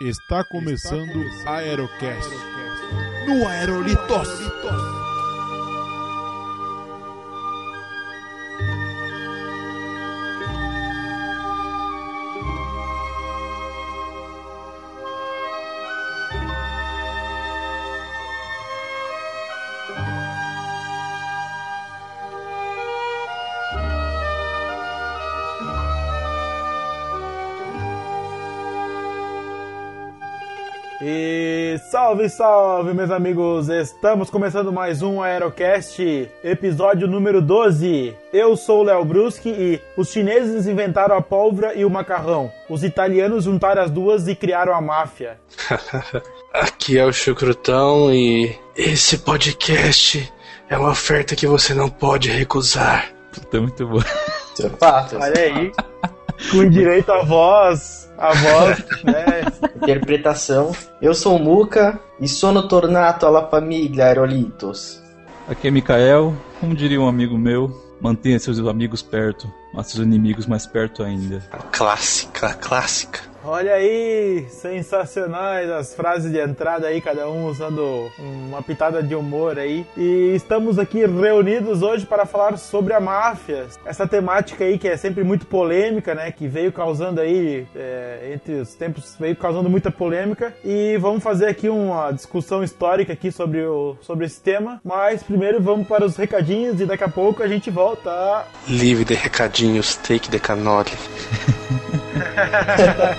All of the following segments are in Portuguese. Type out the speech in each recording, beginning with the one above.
Está começando Aerocast no Aerolitos. E salve, salve, meus amigos! Estamos começando mais um Aerocast, episódio número 12. Eu sou o Léo Bruschi e os chineses inventaram a pólvora e o macarrão. Os italianos juntaram as duas e criaram a máfia. Aqui é o Chucrutão e esse podcast é uma oferta que você não pode recusar. Puta, muito bom. Olha aí, com direito à voz, a voz, né? Interpretação. Eu sou o Muca e sono tornato alla famiglia Aerolitos. Aqui é Mikael, como diria um amigo meu, mantenha seus amigos perto, mas seus inimigos mais perto ainda. A clássica, a clássica. Olha aí, sensacionais as frases de entrada aí, cada um usando uma pitada de humor aí. E estamos aqui reunidos hoje para falar sobre a máfia. Essa temática aí que é sempre muito polêmica, né? Que veio causando aí, é, entre os tempos, veio causando muita polêmica. E vamos fazer aqui uma discussão histórica aqui sobre, o, sobre esse tema. Mas primeiro vamos para os recadinhos e daqui a pouco a gente volta. Livre de recadinhos, take the canole.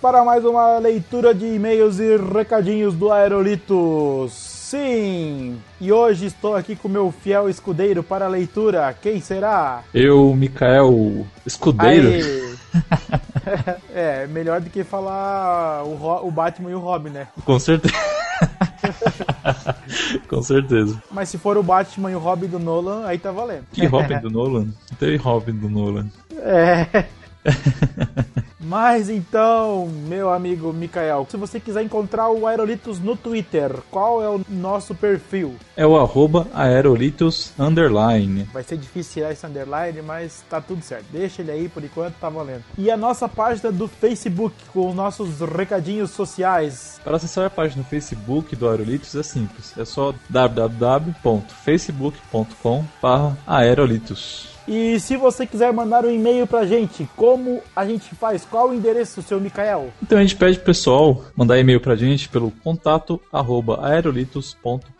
para mais uma leitura de e-mails e recadinhos do Aerolitos. Sim! E hoje estou aqui com meu fiel escudeiro para a leitura. Quem será? Eu, Mikael Escudeiro. É, melhor do que falar o, o Batman e o Robin, né? Com certeza. Com certeza. Mas se for o Batman e o Robin do Nolan, aí tá valendo. Que Robin do Nolan? Teve Robin do Nolan. É. Mas então, meu amigo Mikael, se você quiser encontrar o Aerolitos no Twitter, qual é o nosso perfil? É o arroba aerolitos underline. Vai ser difícil tirar esse underline, mas tá tudo certo. Deixa ele aí por enquanto, tá valendo. E a nossa página do Facebook com os nossos recadinhos sociais. Para acessar a página no Facebook do Aerolitos é simples. É só www.facebook.com aerolitos. E se você quiser mandar um e-mail pra gente, como a gente faz? Qual o endereço, seu Mikael? Então a gente pede pro pessoal mandar e-mail pra gente pelo contato arroba aerolitos.com.br.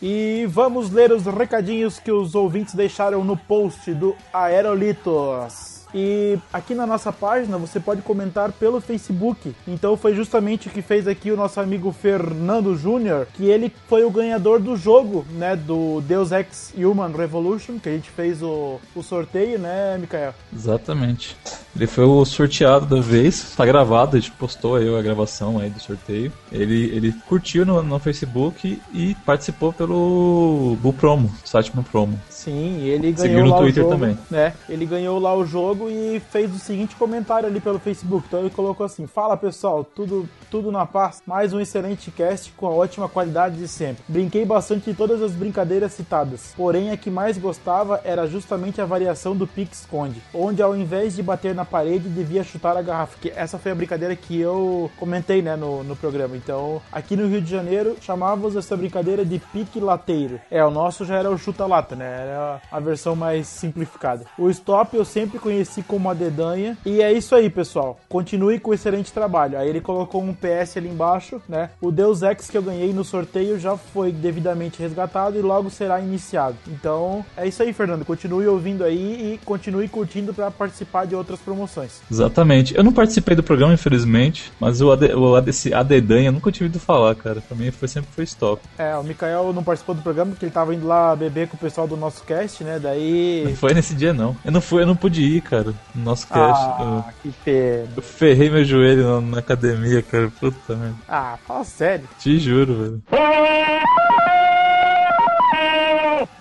E vamos ler os recadinhos que os ouvintes deixaram no post do Aerolitos. E aqui na nossa página você pode comentar pelo Facebook. Então foi justamente o que fez aqui o nosso amigo Fernando Júnior, que ele foi o ganhador do jogo, né, do Deus Ex Human Revolution, que a gente fez o, o sorteio, né, Mikael? Exatamente. Ele foi o sorteado da vez, tá gravado, a gente postou aí a gravação aí do sorteio. Ele, ele curtiu no, no Facebook e participou pelo Bull Promo, site Bull Promo. Sim, e ele Seguiu ganhou no lá Twitter o jogo, também. né? Ele ganhou lá o jogo e fez o seguinte comentário ali pelo Facebook. Então ele colocou assim: Fala pessoal, tudo, tudo na paz. Mais um excelente cast com a ótima qualidade de sempre. Brinquei bastante de todas as brincadeiras citadas, porém a que mais gostava era justamente a variação do pique-esconde, onde ao invés de bater na parede devia chutar a garrafa. Que essa foi a brincadeira que eu comentei né, no, no programa. Então aqui no Rio de Janeiro chamávamos essa brincadeira de pique-lateiro. É, o nosso já era o chuta-lata, né? Era a versão mais simplificada. O stop eu sempre conheci como a dedanha. E é isso aí, pessoal. Continue com o excelente trabalho. Aí ele colocou um PS ali embaixo, né? O Deus Ex que eu ganhei no sorteio já foi devidamente resgatado e logo será iniciado. Então é isso aí, Fernando. Continue ouvindo aí e continue curtindo para participar de outras promoções. Exatamente. Eu não participei do programa, infelizmente, mas o, AD, o ADC, a dedanha eu nunca tive ouvido falar, cara. Pra mim foi, sempre foi stop. É, o Mikael não participou do programa porque ele tava indo lá beber com o pessoal do nosso cast, né? Daí. Não foi nesse dia, não. Eu não fui, eu não pude ir, cara, no nosso cast. Ah, eu, que pena. Eu ferrei meu joelho na, na academia, cara. Puta merda. Ah, fala sério. Te juro, velho.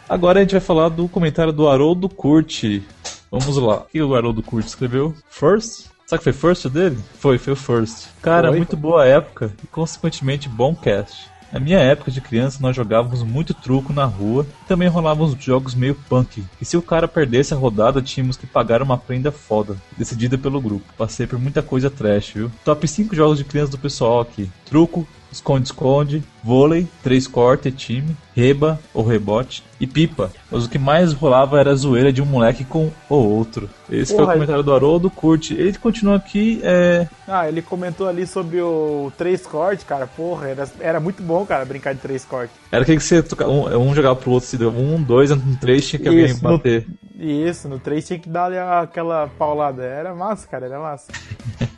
Agora a gente vai falar do comentário do Haroldo Curti. Vamos lá. O que o Haroldo Curti escreveu? First? Sabe que foi first dele? Foi, foi o first. Cara, foi, muito foi. boa época e consequentemente bom cast. Na minha época de criança, nós jogávamos muito truco na rua e também rolávamos jogos meio punk. E se o cara perdesse a rodada, tínhamos que pagar uma prenda foda, decidida pelo grupo. Passei por muita coisa trash, viu? Top 5 jogos de criança do pessoal aqui: truco, esconde-esconde, vôlei, três corte, time, reba ou rebote e pipa. Mas o que mais rolava era a zoeira de um moleque com o outro. Esse Porra, foi o comentário do Haroldo, curte. Ele continua aqui, é... Ah, ele comentou ali sobre o três corte, cara. Porra, era, era muito bom, cara, brincar de três corte. Era que você um, um jogava pro outro, se deu um, dois, no três tinha que alguém bater. No, isso, no três tinha que dar aquela paulada. Era massa, cara, era massa.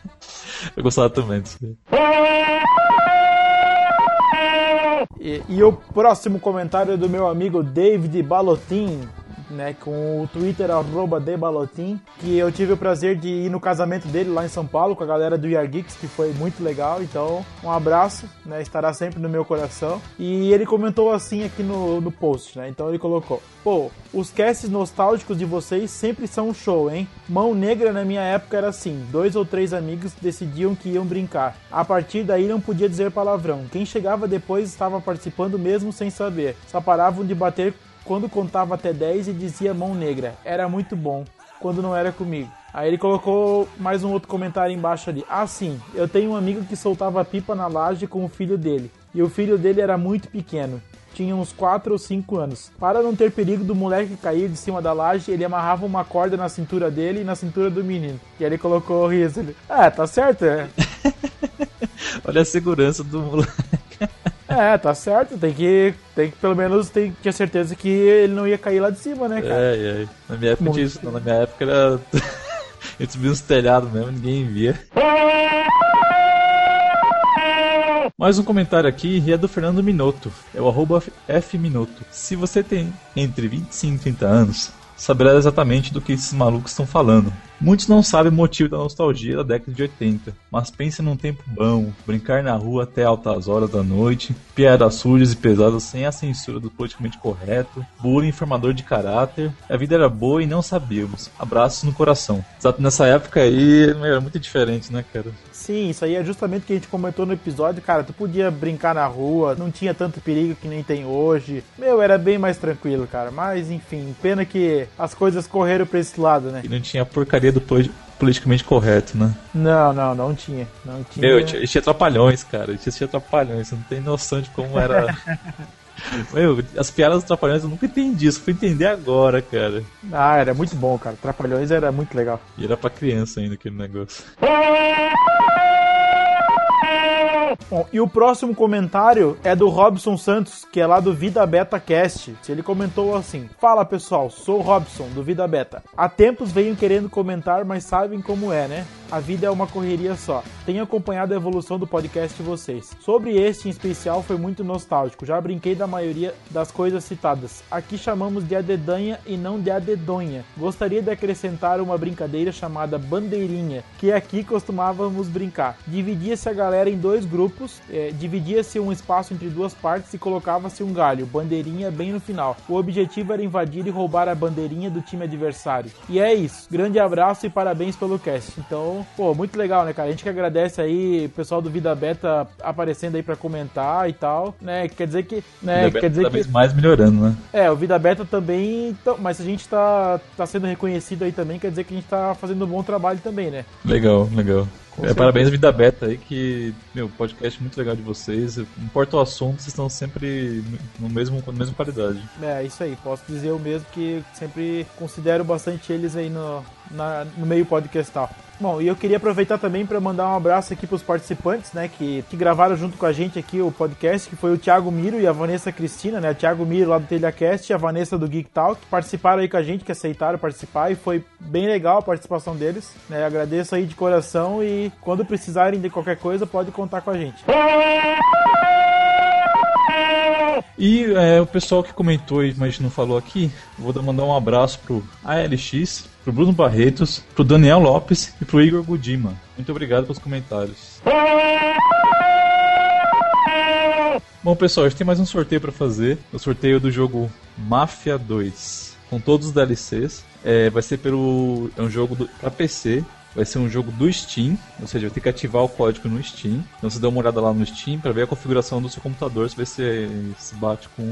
Eu gostava também disso. E, e, o próximo comentário é do meu amigo David Balotin, né, com o Twitter arroba debalotin, que eu tive o prazer de ir no casamento dele lá em São Paulo com a galera do Yar Geeks, que foi muito legal. Então, um abraço, né, estará sempre no meu coração. E ele comentou assim aqui no, no post, né? Então ele colocou: Pô, os casts nostálgicos de vocês sempre são um show, hein? Mão Negra na minha época era assim: dois ou três amigos decidiam que iam brincar. A partir daí não podia dizer palavrão. Quem chegava depois estava participando mesmo sem saber. Só paravam de bater quando contava até 10 e dizia mão negra. Era muito bom, quando não era comigo. Aí ele colocou mais um outro comentário embaixo ali. Ah, sim, eu tenho um amigo que soltava pipa na laje com o filho dele. E o filho dele era muito pequeno. Tinha uns 4 ou 5 anos. Para não ter perigo do moleque cair de cima da laje, ele amarrava uma corda na cintura dele e na cintura do menino. E aí ele colocou o riso. Ele, ah, tá certo, é. Olha a segurança do moleque. É, tá certo. Tem que, tem que pelo menos tem que ter certeza que ele não ia cair lá de cima, né, cara? É, é. Na minha época tinha isso, não. Na minha época era. gente subia nos telhados mesmo, ninguém via. Mais um comentário aqui e é do Fernando Minuto. É o arroba. Se você tem entre 25 e 30 anos, saberá exatamente do que esses malucos estão falando. Muitos não sabem o motivo da nostalgia da década de 80, mas pensa num tempo bom, brincar na rua até altas horas da noite, piadas sujas e pesadas sem a censura do politicamente correto, bullying informador de caráter. A vida era boa e não sabíamos. Abraços no coração. Exato nessa época aí era muito diferente, né, cara? Sim, isso aí é justamente o que a gente comentou no episódio, cara. Tu podia brincar na rua, não tinha tanto perigo que nem tem hoje. Meu, era bem mais tranquilo, cara. Mas enfim, pena que as coisas correram pra esse lado, né? E não tinha porcaria do politicamente correto, né? Não, não, não tinha. Não tinha. Meu, tinha, tinha trapalhões, cara. Tinha, tinha trapalhões. Você não tem noção de como era. Meu, as piadas dos Trapalhões eu nunca entendi, isso fui entender agora, cara. Ah, era muito bom, cara. Trapalhões era muito legal. E era pra criança ainda aquele negócio. Bom, e o próximo comentário é do Robson Santos, que é lá do Vida Beta Cast. Ele comentou assim: Fala pessoal, sou Robson do Vida Beta. Há tempos venho querendo comentar, mas sabem como é, né? A vida é uma correria só. Tenho acompanhado a evolução do podcast de vocês. Sobre este em especial foi muito nostálgico. Já brinquei da maioria das coisas citadas. Aqui chamamos de adedanha e não de adedonha. Gostaria de acrescentar uma brincadeira chamada bandeirinha, que aqui costumávamos brincar. Dividia-se a galera em dois grupos grupos, é, dividia-se um espaço entre duas partes e colocava-se um galho, bandeirinha bem no final. O objetivo era invadir e roubar a bandeirinha do time adversário. E é isso. Grande abraço e parabéns pelo cast. Então, pô, muito legal, né, cara? A gente que agradece aí o pessoal do Vida Beta aparecendo aí para comentar e tal, né? Quer dizer que, né, quer dizer que mais melhorando, né? é, o Vida Beta também, então, mas a gente tá, tá sendo reconhecido aí também, quer dizer que a gente tá fazendo um bom trabalho também, né? Legal, legal. É, parabéns Vida Beta aí, que, meu, podcast muito legal de vocês. Não importa o assunto, vocês estão sempre no mesmo, com a mesma qualidade. É, isso aí, posso dizer eu mesmo que sempre considero bastante eles aí no, na- no meio podcastal. Bom, e eu queria aproveitar também para mandar um abraço aqui para os participantes, né, que, que gravaram junto com a gente aqui o podcast, que foi o Thiago Miro e a Vanessa Cristina, né, o Thiago Miro lá do TelhaCast e a Vanessa do Geek Talk, que participaram aí com a gente, que aceitaram participar e foi bem legal a participação deles, né, agradeço aí de coração e quando precisarem de qualquer coisa pode contar com a gente. E é, o pessoal que comentou, mas não falou aqui, vou dar- mandar um abraço pro ALX, pro Bruno Barretos, pro Daniel Lopes e pro Igor Gudima. Muito obrigado pelos comentários. Bom, pessoal, a gente tem mais um sorteio pra fazer. O sorteio do jogo Mafia 2, com todos os DLCs. É, vai ser pelo. É um jogo do, pra PC. Vai ser um jogo do Steam, ou seja, vai ter que ativar o código no Steam. Então você dá uma olhada lá no Steam pra ver a configuração do seu computador, se ver se se bate com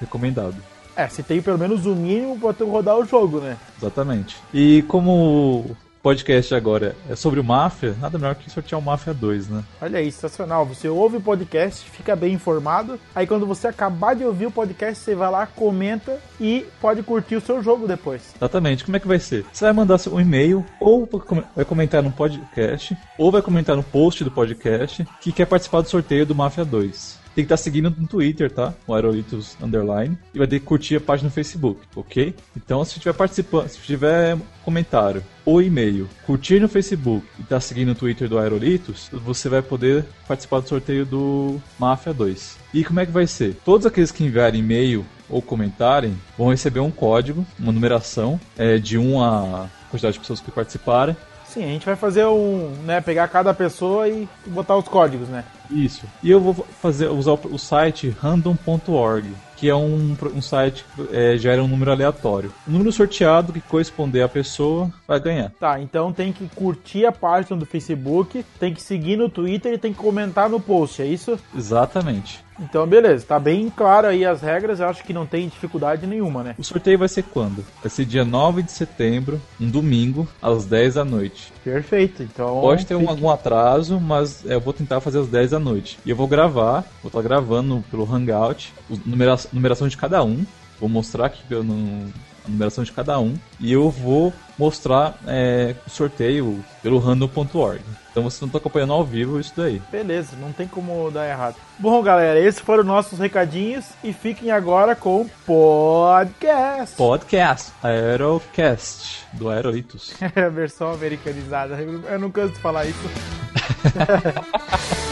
recomendado. É, se tem pelo menos o mínimo para rodar o jogo, né? Exatamente. E como o podcast agora é sobre o Máfia, nada melhor que sortear o Máfia 2, né? Olha aí, sensacional. Você ouve o podcast, fica bem informado. Aí quando você acabar de ouvir o podcast, você vai lá, comenta e pode curtir o seu jogo depois. Exatamente. Como é que vai ser? Você vai mandar seu e-mail, ou vai comentar no podcast, ou vai comentar no post do podcast que quer participar do sorteio do Máfia 2. Tem que estar seguindo no Twitter, tá? O Aerolitos Underline. E vai ter que curtir a página no Facebook, ok? Então, se tiver participando, se tiver comentário ou e-mail, curtir no Facebook e estar seguindo o Twitter do Aerolitos, você vai poder participar do sorteio do Máfia 2. E como é que vai ser? Todos aqueles que enviarem e-mail ou comentarem vão receber um código, uma numeração é, de 1 a quantidade de pessoas que participarem. Sim, a gente vai fazer um, né, pegar cada pessoa e botar os códigos, né? Isso. E eu vou fazer usar o, site random.org, que é um, um site que é, gera um número aleatório. O número sorteado que corresponder à pessoa vai ganhar. Tá, então tem que curtir a página do Facebook, tem que seguir no Twitter e tem que comentar no post, é isso? Exatamente. Então, beleza, tá bem claro aí as regras, eu acho que não tem dificuldade nenhuma, né? O sorteio vai ser quando? Vai ser dia 9 de setembro, um domingo, às 10 da noite. Perfeito, então. Pode ter um, algum atraso, mas é, eu vou tentar fazer às 10 da noite. E eu vou gravar, vou estar gravando pelo Hangout, a numera numeração de cada um. Vou mostrar aqui pelo- no- numeração de cada um. E eu vou mostrar é, o sorteio pelo random.org. Então vocês não estão acompanhando ao vivo isso daí. Beleza, não tem como dar errado. Bom, galera, esses foram nossos recadinhos e fiquem agora com o podcast. Podcast, Aerocast, do Aerolitos. É a versão americanizada. Eu eu não canso de falar isso.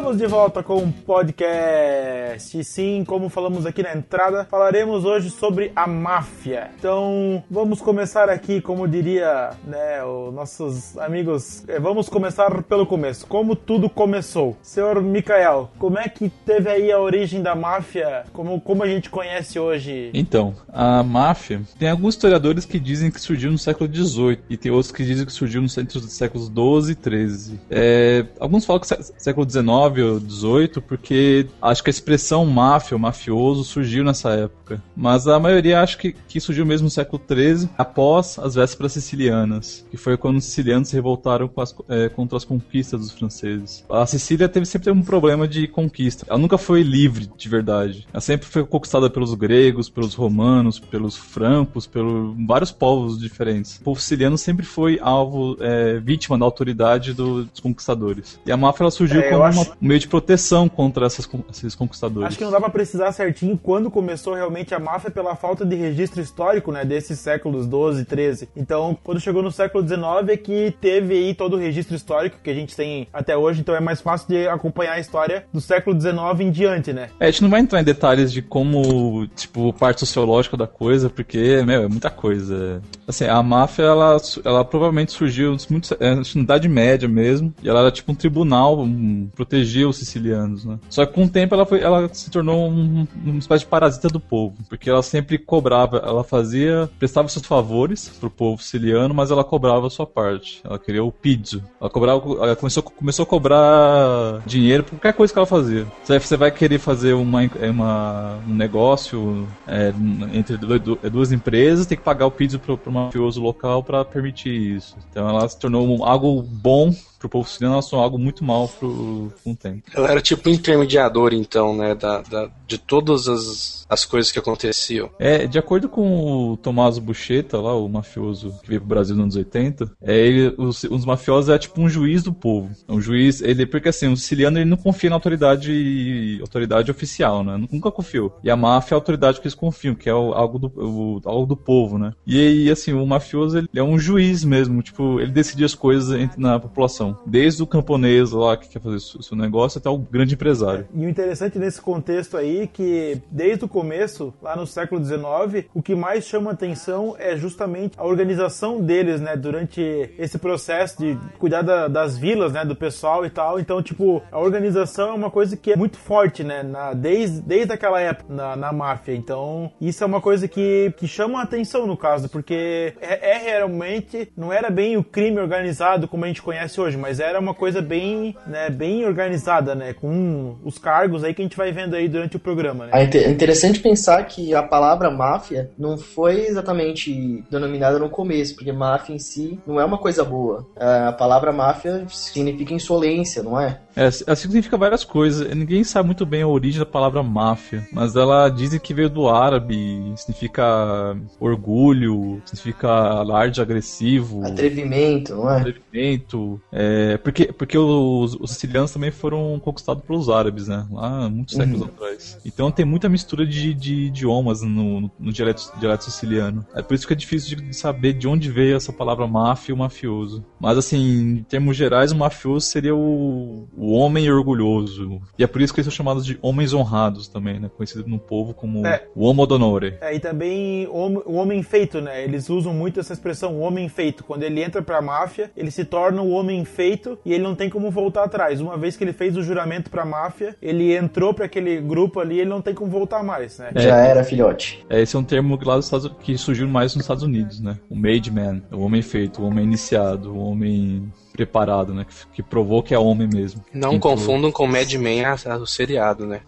estamos de volta com um podcast. E sim, como falamos aqui na entrada, falaremos hoje sobre a máfia. Então, vamos começar aqui, como diria, né, os nossos amigos, eh, vamos começar pelo começo. Como tudo começou? Senhor Mikael, como é que teve aí a origem da máfia, como, como a gente conhece hoje? Então, a máfia tem alguns historiadores que dizem que surgiu no século XVIII e tem outros que dizem que surgiu no centro dos séculos XII e XIII. É, alguns falam que sé- século XIX XIX ou XVIII, porque acho que a expressão máfia, mafioso, surgiu nessa época. Mas a maioria acho que, que surgiu mesmo no século XIII, após as vésperas sicilianas, que foi quando os sicilianos se revoltaram as, é, contra as conquistas dos franceses. A Sicília teve sempre um problema de conquista. Ela nunca foi livre de verdade. Ela sempre foi conquistada pelos gregos, pelos romanos, pelos francos, pelos vários povos diferentes. O povo siciliano sempre foi alvo, é, vítima da autoridade do, dos conquistadores. E a máfia ela surgiu É, como acho- uma- um meio de proteção contra essas, esses conquistadores. Acho que não dá pra precisar certinho quando começou realmente a máfia pela falta de registro histórico, né, desses séculos 12, 13. Então, quando chegou no século 19 é que teve aí todo o registro histórico que a gente tem até hoje, então é mais fácil de acompanhar a história do século 19 em diante, né? É, a gente não vai entrar em detalhes de como, tipo, parte sociológica da coisa, porque, meu, é muita coisa. Assim, a máfia, ela, ela provavelmente surgiu muito, na Idade Média mesmo, e ela era tipo um tribunal, um, protegia os sicilianos, né? Só que com o tempo ela, foi, ela se tornou um- uma espécie de parasita do povo, porque ela sempre cobrava, ela fazia, prestava seus favores pro povo siciliano, mas ela cobrava a sua parte. Ela queria o pizzo. Ela cobrava, ela começou, começou a cobrar dinheiro por qualquer coisa que ela fazia. Você, vai querer fazer uma, é, uma- um negócio é, entre du- duas empresas, tem que pagar o pizzo pro, pro mafioso local para permitir isso. Então ela se tornou algo bom pro povo siciliano, ela tornou algo muito mal pro, com o tempo. Ela era tipo um intermediador, então, né? Da, da- de todas as, as coisas que aconteciam. É, de acordo com o Tommaso Buscetta, lá, o mafioso que veio pro Brasil nos anos 80, é, ele, os, os mafiosos é tipo um juiz do povo. É um juiz, ele, porque assim, o siciliano ele não confia na autoridade, autoridade oficial, né? Nunca confiou. E a máfia é a autoridade que eles confiam, que é o- algo, do, o- algo do povo, né? E aí, assim, o mafioso ele é um juiz mesmo, tipo, ele decide as coisas na população. Desde o camponês lá que quer fazer o seu negócio até o grande empresário. E o interessante nesse contexto aí que desde o começo, lá no século XIX, o que mais chama atenção é justamente a organização deles, né, durante esse processo de cuidar da- das vilas, né, do pessoal e tal. Então, tipo, a organização é uma coisa que é muito forte, né, na, desde, desde aquela época na, na máfia. Então, isso é uma coisa que, que chama a atenção no caso, porque é, é realmente, não era bem o crime organizado como a gente conhece hoje, mas era uma coisa bem, né, bem organizada, né, com os cargos aí que a gente vai vendo aí durante o programa, né. É inte- é interessante pensar que a palavra máfia não foi exatamente denominada no começo, porque máfia em si não é uma coisa boa. É, A palavra máfia significa insolência, não é? É, ela significa várias coisas. Ninguém sabe muito bem a origem da palavra máfia, mas ela dizem que veio do árabe, significa orgulho, significa alarde agressivo, Atrevimento, não é? atrevimento. É, porque porque os, os sicilianos também foram conquistados pelos árabes, né? Lá muitos séculos atrás. Então tem muita mistura de, de idiomas no, no, no dialeto, dialeto siciliano. É por isso que é difícil de saber de onde veio essa palavra máfia e o mafioso. Mas assim, em termos gerais, o mafioso seria o, o homem orgulhoso. E é por isso que eles são chamados de homens honrados também, né? Conhecido no povo como É. o homo d'onore. É, e também o homem feito, né? Eles usam muito essa expressão, o homem feito. Quando ele entra pra máfia, ele se torna o homem feito e ele não tem como voltar atrás. Uma vez que ele fez o juramento pra máfia, ele entrou pra aquele grupo ali, ele não tem como voltar mais, né? É. Já era, filhote. É, esse é um termo lá dos Estados, que surgiu mais nos Estados Unidos, né? O made man, o homem feito, o homem iniciado, o homem preparado, né? Que, que provou que é homem mesmo. Não Quem confundam com Mad Men, a- a- o seriado, né?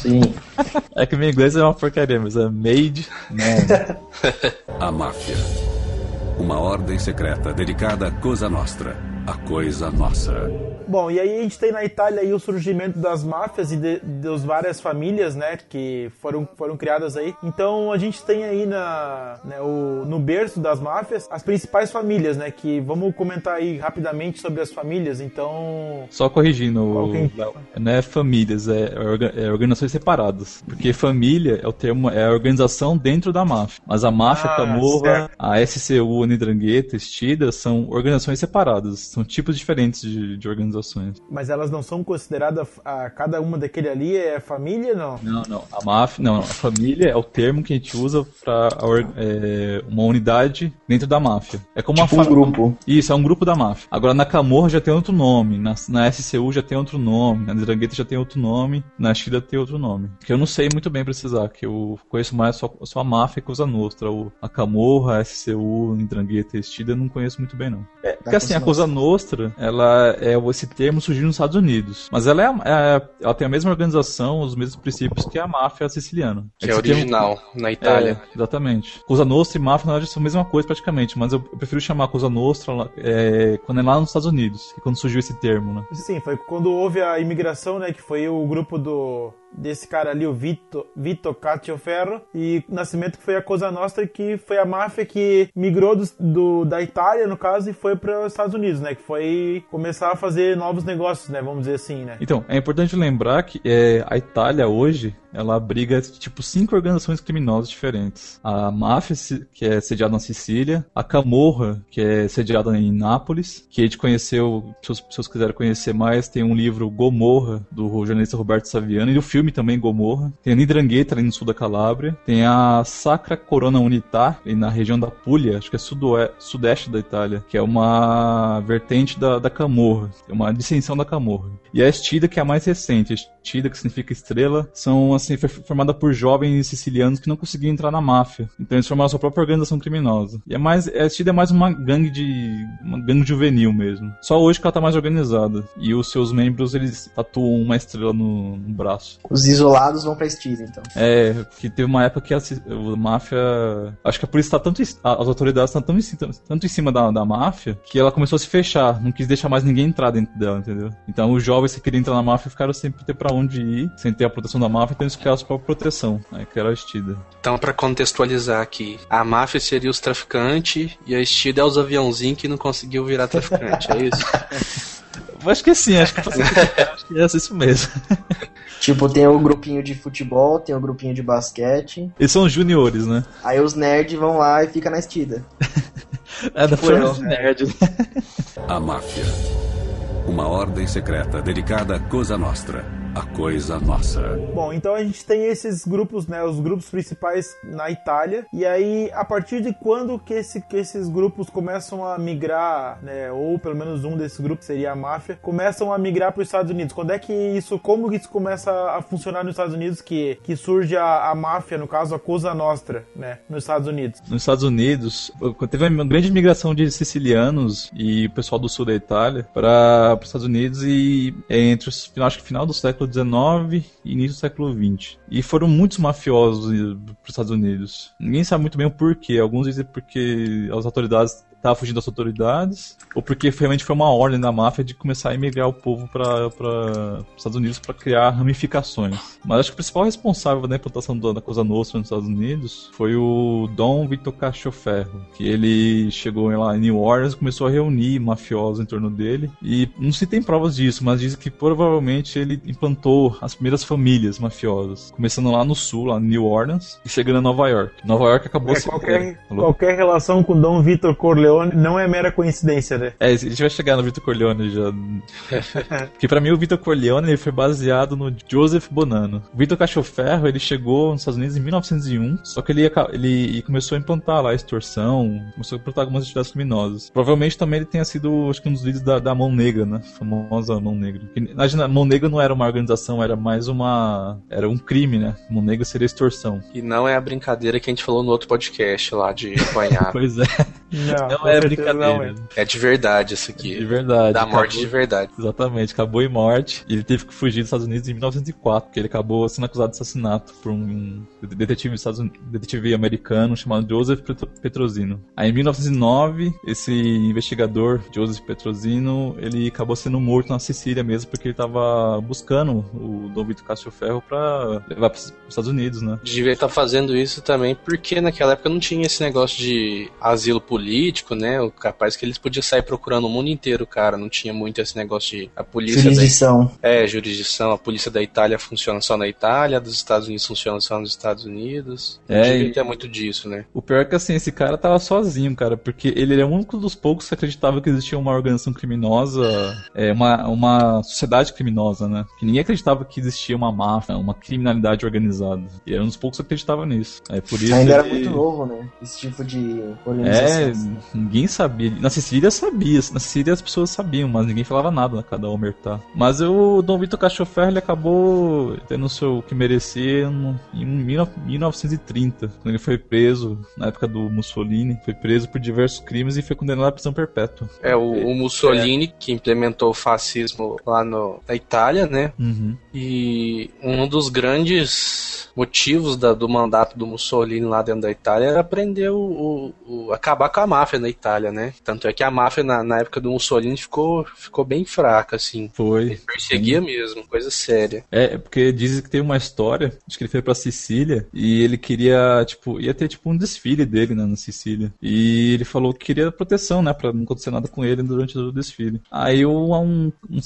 Sim. É que meu inglês é uma porcaria, mas é made man. A máfia. Uma ordem secreta dedicada à Cosa Nostra, a coisa nossa. Bom, e aí a gente tem na Itália aí o surgimento das máfias e de, das várias famílias, né, que foram, foram criadas aí. Então a gente tem aí na, né, o, no berço das máfias as principais famílias, né, que vamos comentar aí rapidamente sobre as famílias. Então, Só corrigindo, o- Qual que não é famílias, é, orga- é organizações separadas. Porque família é o termo, é a organização dentro da máfia. Mas a máfia Ah, Camorra, certo. a SCU, Unidrangheta, Estida são organizações separadas. São tipos diferentes de, de organizações. mas elas não são consideradas a cada uma daquele ali é família, não? Não, não. A máfia, não, a família é o termo que a gente usa para uma unidade dentro da máfia. É como Tipo uma um grupo. Isso, é um grupo da máfia. Agora na Camorra já tem outro nome, na, na SCU já tem outro nome, na Drangheta já tem outro nome, na Chida tem outro nome. Que eu não sei muito bem precisar, que eu conheço mais só, só a máfia e Cosa Nostra. O, a Camorra, a SCU, Drangheta e Estida eu não conheço muito bem não. É, Porque assim, a Cosa Nossa. Nostra, ela é esse termo surgiu nos Estados Unidos, mas ela é, é ela tem a mesma organização, os mesmos princípios que a máfia siciliana. Que é original termo, na Itália. É, exatamente. Cosa Nostra e máfia na verdade são a mesma coisa praticamente, mas eu, eu prefiro chamar Cosa Nostra é, quando é lá nos Estados Unidos, quando surgiu esse termo, né? Sim, foi quando houve a imigração, né, que foi o grupo do desse cara ali, o Vito, Vito Ferro e Nascimento que foi a Cosa Nostra, que foi a máfia que migrou do, do da Itália, no caso, e foi para os Estados Unidos, né? Que foi começar a fazer novos negócios, né? Vamos dizer assim, né? Então, é importante lembrar que é, a Itália hoje, ela abriga, tipo, cinco organizações criminosas diferentes. A máfia, que é sediada na Sicília, a Camorra, que é sediada em Nápoles, que a gente conheceu, se pessoas quiserem conhecer mais, tem um livro Gomorra, do jornalista Roberto Saviano, e o filme filme também, Gomorra. Tem a Nidrangheta ali no sul da Calábria. Tem a Sacra Corona Unitar, ali na região da Puglia, acho que é sudeste da Itália, que é uma vertente da, da Camorra, é uma dissensão da Camorra. E a Estida, que é a mais recente. Estida, que significa estrela, são assim, foi formada por jovens sicilianos que não conseguiam entrar na máfia. Então eles formaram a sua própria organização criminosa. E é mais, a Estida é mais uma gangue de. uma gangue juvenil mesmo. Só hoje que ela tá mais organizada. E os seus membros, eles tatuam uma estrela no, no braço. Os isolados vão pra Steve, então. É, que teve uma época que a, a máfia. Acho que a polícia tá tanto. As autoridades estão tão em, tanto em cima da, da máfia que ela começou a se fechar. Não quis deixar mais ninguém entrar dentro dela, entendeu? Então os jovens que queriam entrar na máfia ficaram sempre ter pra onde ir, sem ter a proteção da máfia, então eles criaram a sua própria proteção. Aí que era a Estida. Então, pra contextualizar aqui, a máfia seria os traficantes e a Estida é os aviãozinhos que não conseguiu virar traficante, é isso? Acho que sim, acho que, acho que é isso mesmo. Tipo, tem o grupinho de futebol, tem o grupinho de basquete. Eles são os juniores, né? Aí os nerds vão lá e fica na estida. é, da tipo os nerds. A máfia. Uma ordem secreta dedicada à Cosa Nostra a coisa nossa. Bom, então a gente tem esses grupos, né, os grupos principais na Itália, e aí a partir de quando que, esse, que esses grupos começam a migrar, né, ou pelo menos um desses grupos seria a máfia, começam a migrar para os Estados Unidos? Quando é que isso, como que isso começa a funcionar nos Estados Unidos, que, que surge a, a máfia, no caso a Cosa Nostra, né, nos Estados Unidos? Nos Estados Unidos, teve uma grande migração de sicilianos e o pessoal do sul da Itália para os Estados Unidos e entre os, acho que final do século século XIX e início do século XX. E foram muitos mafiosos para os Estados Unidos. Ninguém sabe muito bem o porquê. Alguns dizem porque as autoridades tava fugindo das autoridades, ou porque realmente foi uma ordem da máfia de começar a emigrar o povo para os Estados Unidos para criar ramificações. Mas acho que o principal responsável da implantação da Cosa Nostra nos Estados Unidos foi o Dom Vitor Cachoferro, que ele chegou lá em New Orleans e começou a reunir mafiosos em torno dele. E não se tem provas disso, mas dizem que provavelmente ele implantou as primeiras famílias mafiosas, começando lá no sul, lá em New Orleans, e chegando a Nova York. Nova York acabou é, qualquer, qualquer relação com Dom Vitor Corleone Corleone não é mera coincidência, né? É, a gente vai chegar no Vitor Corleone já. Porque pra mim o Vitor Corleone ele foi baseado no Joseph Bonanno. O Vitor Cachoferro ele chegou nos Estados Unidos em 1901, só que ele, ele começou a implantar lá a extorsão, começou a implantar algumas atividades criminosas. Provavelmente também ele tenha sido, acho que um dos líderes da, da Mão Negra, né? A famosa Mão Negra. Imagina, Mão Negra não era uma organização, era mais uma. Era um crime, né? Mão Negra seria extorsão. E não é a brincadeira que a gente falou no outro podcast lá de apanhar. pois é. Não, não é brincadeira. Não é. é de verdade isso aqui. De verdade. Da morte acabou, de verdade. Exatamente, acabou em morte. E ele teve que fugir dos Estados Unidos em 1904, porque ele acabou sendo acusado de assassinato por um detetive, detetive americano chamado Joseph Petrosino. Aí em 1909, esse investigador, Joseph Petrosino, ele acabou sendo morto na Sicília mesmo, porque ele estava buscando o Dom Vito Castro Ferro para levar para os Estados Unidos, né? Devia estar fazendo isso também porque naquela época não tinha esse negócio de asilo político né? O capaz que eles podiam sair procurando o mundo inteiro, cara. Não tinha muito esse negócio de a polícia jurisdição. Da... É, jurisdição. A polícia da Itália funciona só na Itália, dos Estados Unidos funciona só nos Estados Unidos. É, e... tem muito disso, né? O pior é que assim, esse cara tava sozinho, cara, porque ele era um único dos poucos que acreditava que existia uma organização criminosa, é, uma, uma sociedade criminosa, né? Que ninguém acreditava que existia uma máfia, uma criminalidade organizada. E era um dos poucos que acreditava nisso. É por isso Ainda ele... era muito novo, né? Esse tipo de organização. É, ninguém sabia. Na Sicília sabia, na Sicília as pessoas sabiam, mas ninguém falava nada na cada Omertá. Mas o Dom Vitor Cachoferro ele acabou tendo o seu que merecer em 1930, quando ele foi preso, na época do Mussolini, foi preso por diversos crimes e foi condenado à prisão perpétua. É, o, o Mussolini é. que implementou o fascismo lá no, na Itália, né? Uhum. E um dos grandes motivos da, do mandato do Mussolini lá dentro da Itália era prender o, o, o, acabar com a máfia na Itália, né? Tanto é que a máfia na, na época do Mussolini ficou, ficou bem fraca, assim. Foi. Ele perseguia Sim. mesmo, coisa séria. É, porque dizem que tem uma história, acho que ele foi pra Sicília e ele queria, tipo, ia ter tipo um desfile dele né, na Sicília. E ele falou que queria proteção, né, pra não acontecer nada com ele durante o desfile. Aí um, um, um,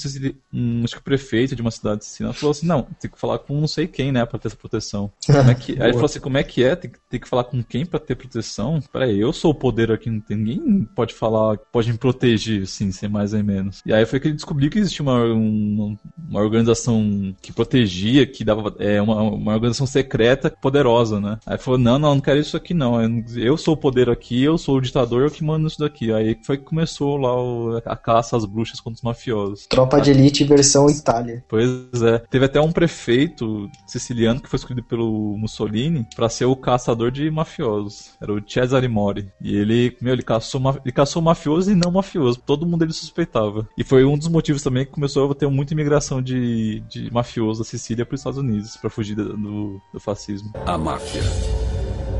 um acho que o prefeito de uma cidade de Sicília falou assim: não, tem que falar com não sei quem, né, pra ter essa proteção. Como é que... Aí ele falou assim: como é que é? Tem, tem que falar com quem pra ter proteção? Peraí, eu sou o poder aqui, não tem ninguém pode falar, pode me proteger, assim, sem mais nem menos. E aí foi que ele descobriu que existia uma, uma, uma organização que protegia, que dava é, uma, uma organização secreta poderosa, né? Aí falou: não, não, não quero isso aqui não. Eu sou o poder aqui, eu sou o ditador, eu que mando isso daqui. Aí foi que começou lá o, a caça às bruxas contra os mafiosos. Tropa de elite versão Itália. Pois é. Teve até um prefeito siciliano que foi escolhido pelo Mussolini para ser o caçador de mafiosos. Era o Cesare Mori. E ele, meu, ele caçou, ele caçou mafioso e não mafioso. Todo mundo ele suspeitava. E foi um dos motivos também que começou a ter muita imigração de, de mafiosos da Sicília para os Estados Unidos, para fugir do, do fascismo. A máfia.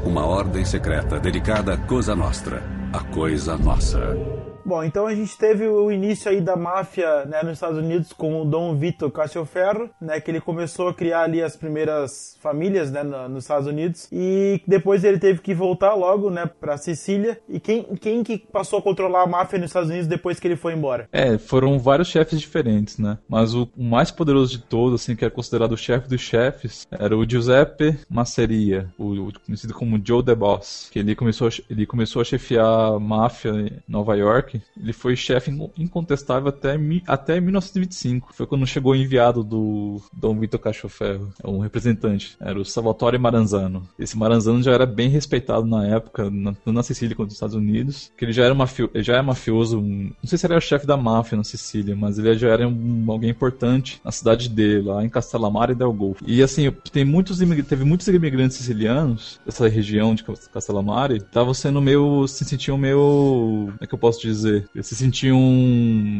Uma ordem secreta dedicada à Cosa Nostra, a coisa nossa. Bom, então a gente teve o início aí da máfia né, nos Estados Unidos com o Dom Vito Castelferro, né, que ele começou a criar ali as primeiras famílias né, nos Estados Unidos e depois ele teve que voltar logo né, para Sicília. E quem, quem que passou a controlar a máfia nos Estados Unidos depois que ele foi embora? É, foram vários chefes diferentes, né? Mas o, mais poderoso de todos, assim, que era considerado o chefe dos chefes, era o Giuseppe Masseria, o, o, conhecido como Joe the Boss, que ele começou, ele começou a chefiar a máfia em Nova York ele foi chefe incontestável até, até 1925. Foi quando chegou o enviado do Dom Vitor Cachoferro, é um representante. Era o Salvatore Maranzano. Esse Maranzano já era bem respeitado na época, tanto na Sicília quanto nos Estados Unidos, que ele já era, mafio, já é mafioso. Um, não sei se ele era o chefe da máfia na Sicília, mas ele já era um, alguém importante na cidade dele, lá em Castellammare del Golfo. E assim, tem muitos teve muitos imigrantes sicilianos dessa região de Castellammare, estavam sendo meio, se sentiam meio, como é que eu posso dizer? Dizer, eles se sentiam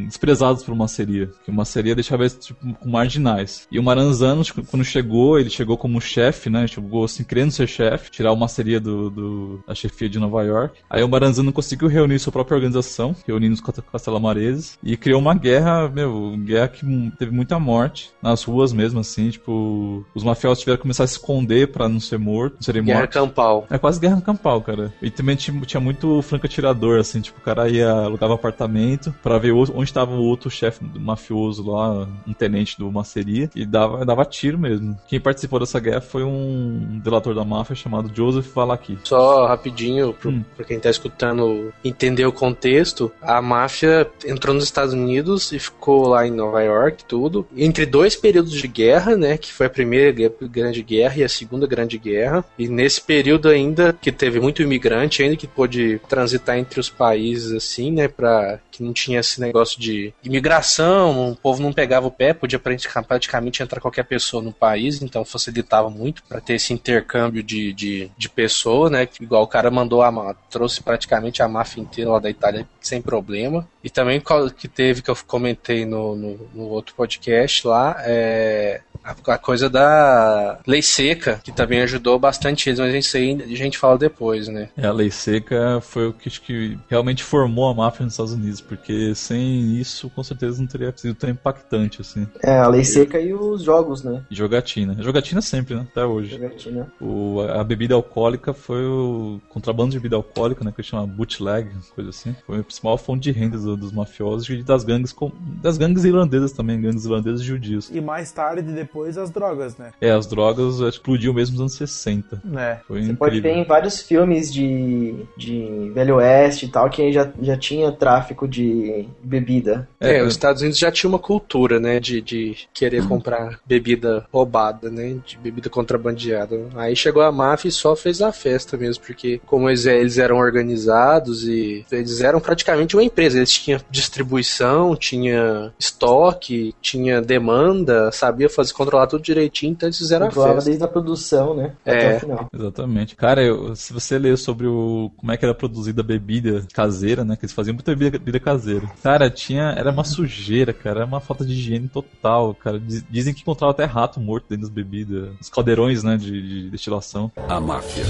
desprezados por uma seria, que uma seria deixava eles tipo, com marginais. E o Maranzano, tipo, quando chegou, ele chegou como chefe, né? Chegou assim, querendo ser chefe, tirar uma seria do, do, da chefia de Nova York. Aí o Maranzano conseguiu reunir sua própria organização, reunindo os castelamareses, e criou uma guerra, meu, guerra que teve muita morte nas ruas mesmo, assim, tipo, os mafiosos tiveram que começar a se esconder pra não ser morto, não serem guerra mortos. Guerra campal. É quase guerra campal, cara. E também tinha, muito franco-atirador, assim, tipo, o cara ia alugava apartamento para ver onde estava o outro chefe mafioso lá, um tenente do Maceria, e dava, dava tiro mesmo. Quem participou dessa guerra foi um delator da máfia chamado Joseph Valaki. Só rapidinho, pro, hum. pra quem tá escutando entender o contexto, a máfia entrou nos Estados Unidos e ficou lá em Nova York, tudo, entre dois períodos de guerra, né, que foi a primeira grande guerra e a segunda grande guerra, e nesse período ainda que teve muito imigrante ainda que pôde transitar entre os países assim, né, para que não tinha esse negócio de imigração, o povo não pegava o pé, podia praticamente entrar qualquer pessoa no país, então facilitava muito para ter esse intercâmbio de, de, de pessoa, né? Igual o cara mandou a trouxe praticamente a máfia inteira lá da Itália sem problema. E também que teve que eu comentei no, no, no outro podcast lá, é a, coisa da lei seca, que também ajudou bastante eles, mas isso aí a gente fala depois, né? É, a lei seca foi o que, que realmente formou a máfia nos Estados Unidos, porque sem isso, com certeza, não teria sido tão impactante, assim. É, a lei seca e os jogos, né? Jogatina. Jogatina sempre, né? Até hoje. Jogatina. O, a bebida alcoólica foi o contrabando de bebida alcoólica, né? Que chama bootleg, coisa assim. Foi a principal fonte de renda dos, dos mafiosos e das gangues, das gangues irlandesas também, gangues irlandesas e judios. E mais tarde, depois depois as drogas, né? É, as drogas explodiu mesmo nos anos 60. É. Foi Você incrível. pode ver em vários filmes de, de Velho Oeste e tal, que já, já tinha tinha tráfico de bebida. É, os Estados Unidos já tinha uma cultura, né, de, de querer comprar bebida roubada, né, de bebida contrabandeada. Aí chegou a máfia e só fez a festa mesmo, porque como eles, eles eram organizados e eles eram praticamente uma empresa, eles tinham distribuição, tinha estoque, tinha demanda, sabia fazer controlar tudo direitinho, então eles fizeram a Controlava festa. desde a produção, né? É. Até o final. Exatamente. Cara, eu- se você ler sobre o como é que era produzida a bebida caseira, né? Que eles faziam muita bebida, bebida caseira. Cara, tinha. Era uma sujeira, cara. Era uma falta de higiene total, cara. Diz- Dizem que encontrava até rato morto dentro das bebidas. Os caldeirões, né? De, de destilação. A máfia.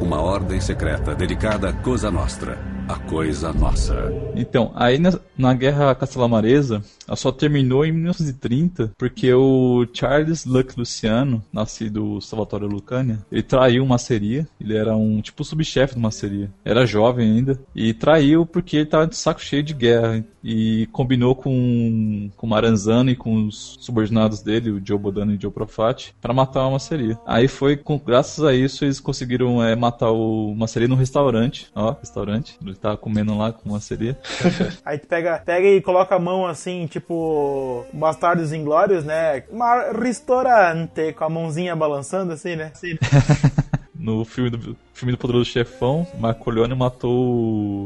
Uma ordem secreta dedicada à Cosa Nostra, a coisa nossa. Então, aí na, na Guerra Castelamaresa, ela só terminou em 1930 porque o Charles Luck Luciano, nascido Salvatore Lucania, ele traiu uma seria. Ele era um tipo subchefe de uma seria. Era jovem ainda. E traiu porque ele tava de saco cheio de guerra. E combinou com, com Maranzano e com os subordinados dele, o Joe Bodano e o Joe Profati, para matar uma seria. Aí foi, com, graças a isso, eles conseguiram é, matar o Masseri no restaurante. Ó, restaurante. Ele tava comendo lá com uma seria. Aí tu pega, pega e coloca a mão assim, tipo Bastardos Inglórios, né? Uma restaurante com a mãozinha balançando assim, né? Assim? No filme do, filme do Poderoso Chefão, Marcolione matou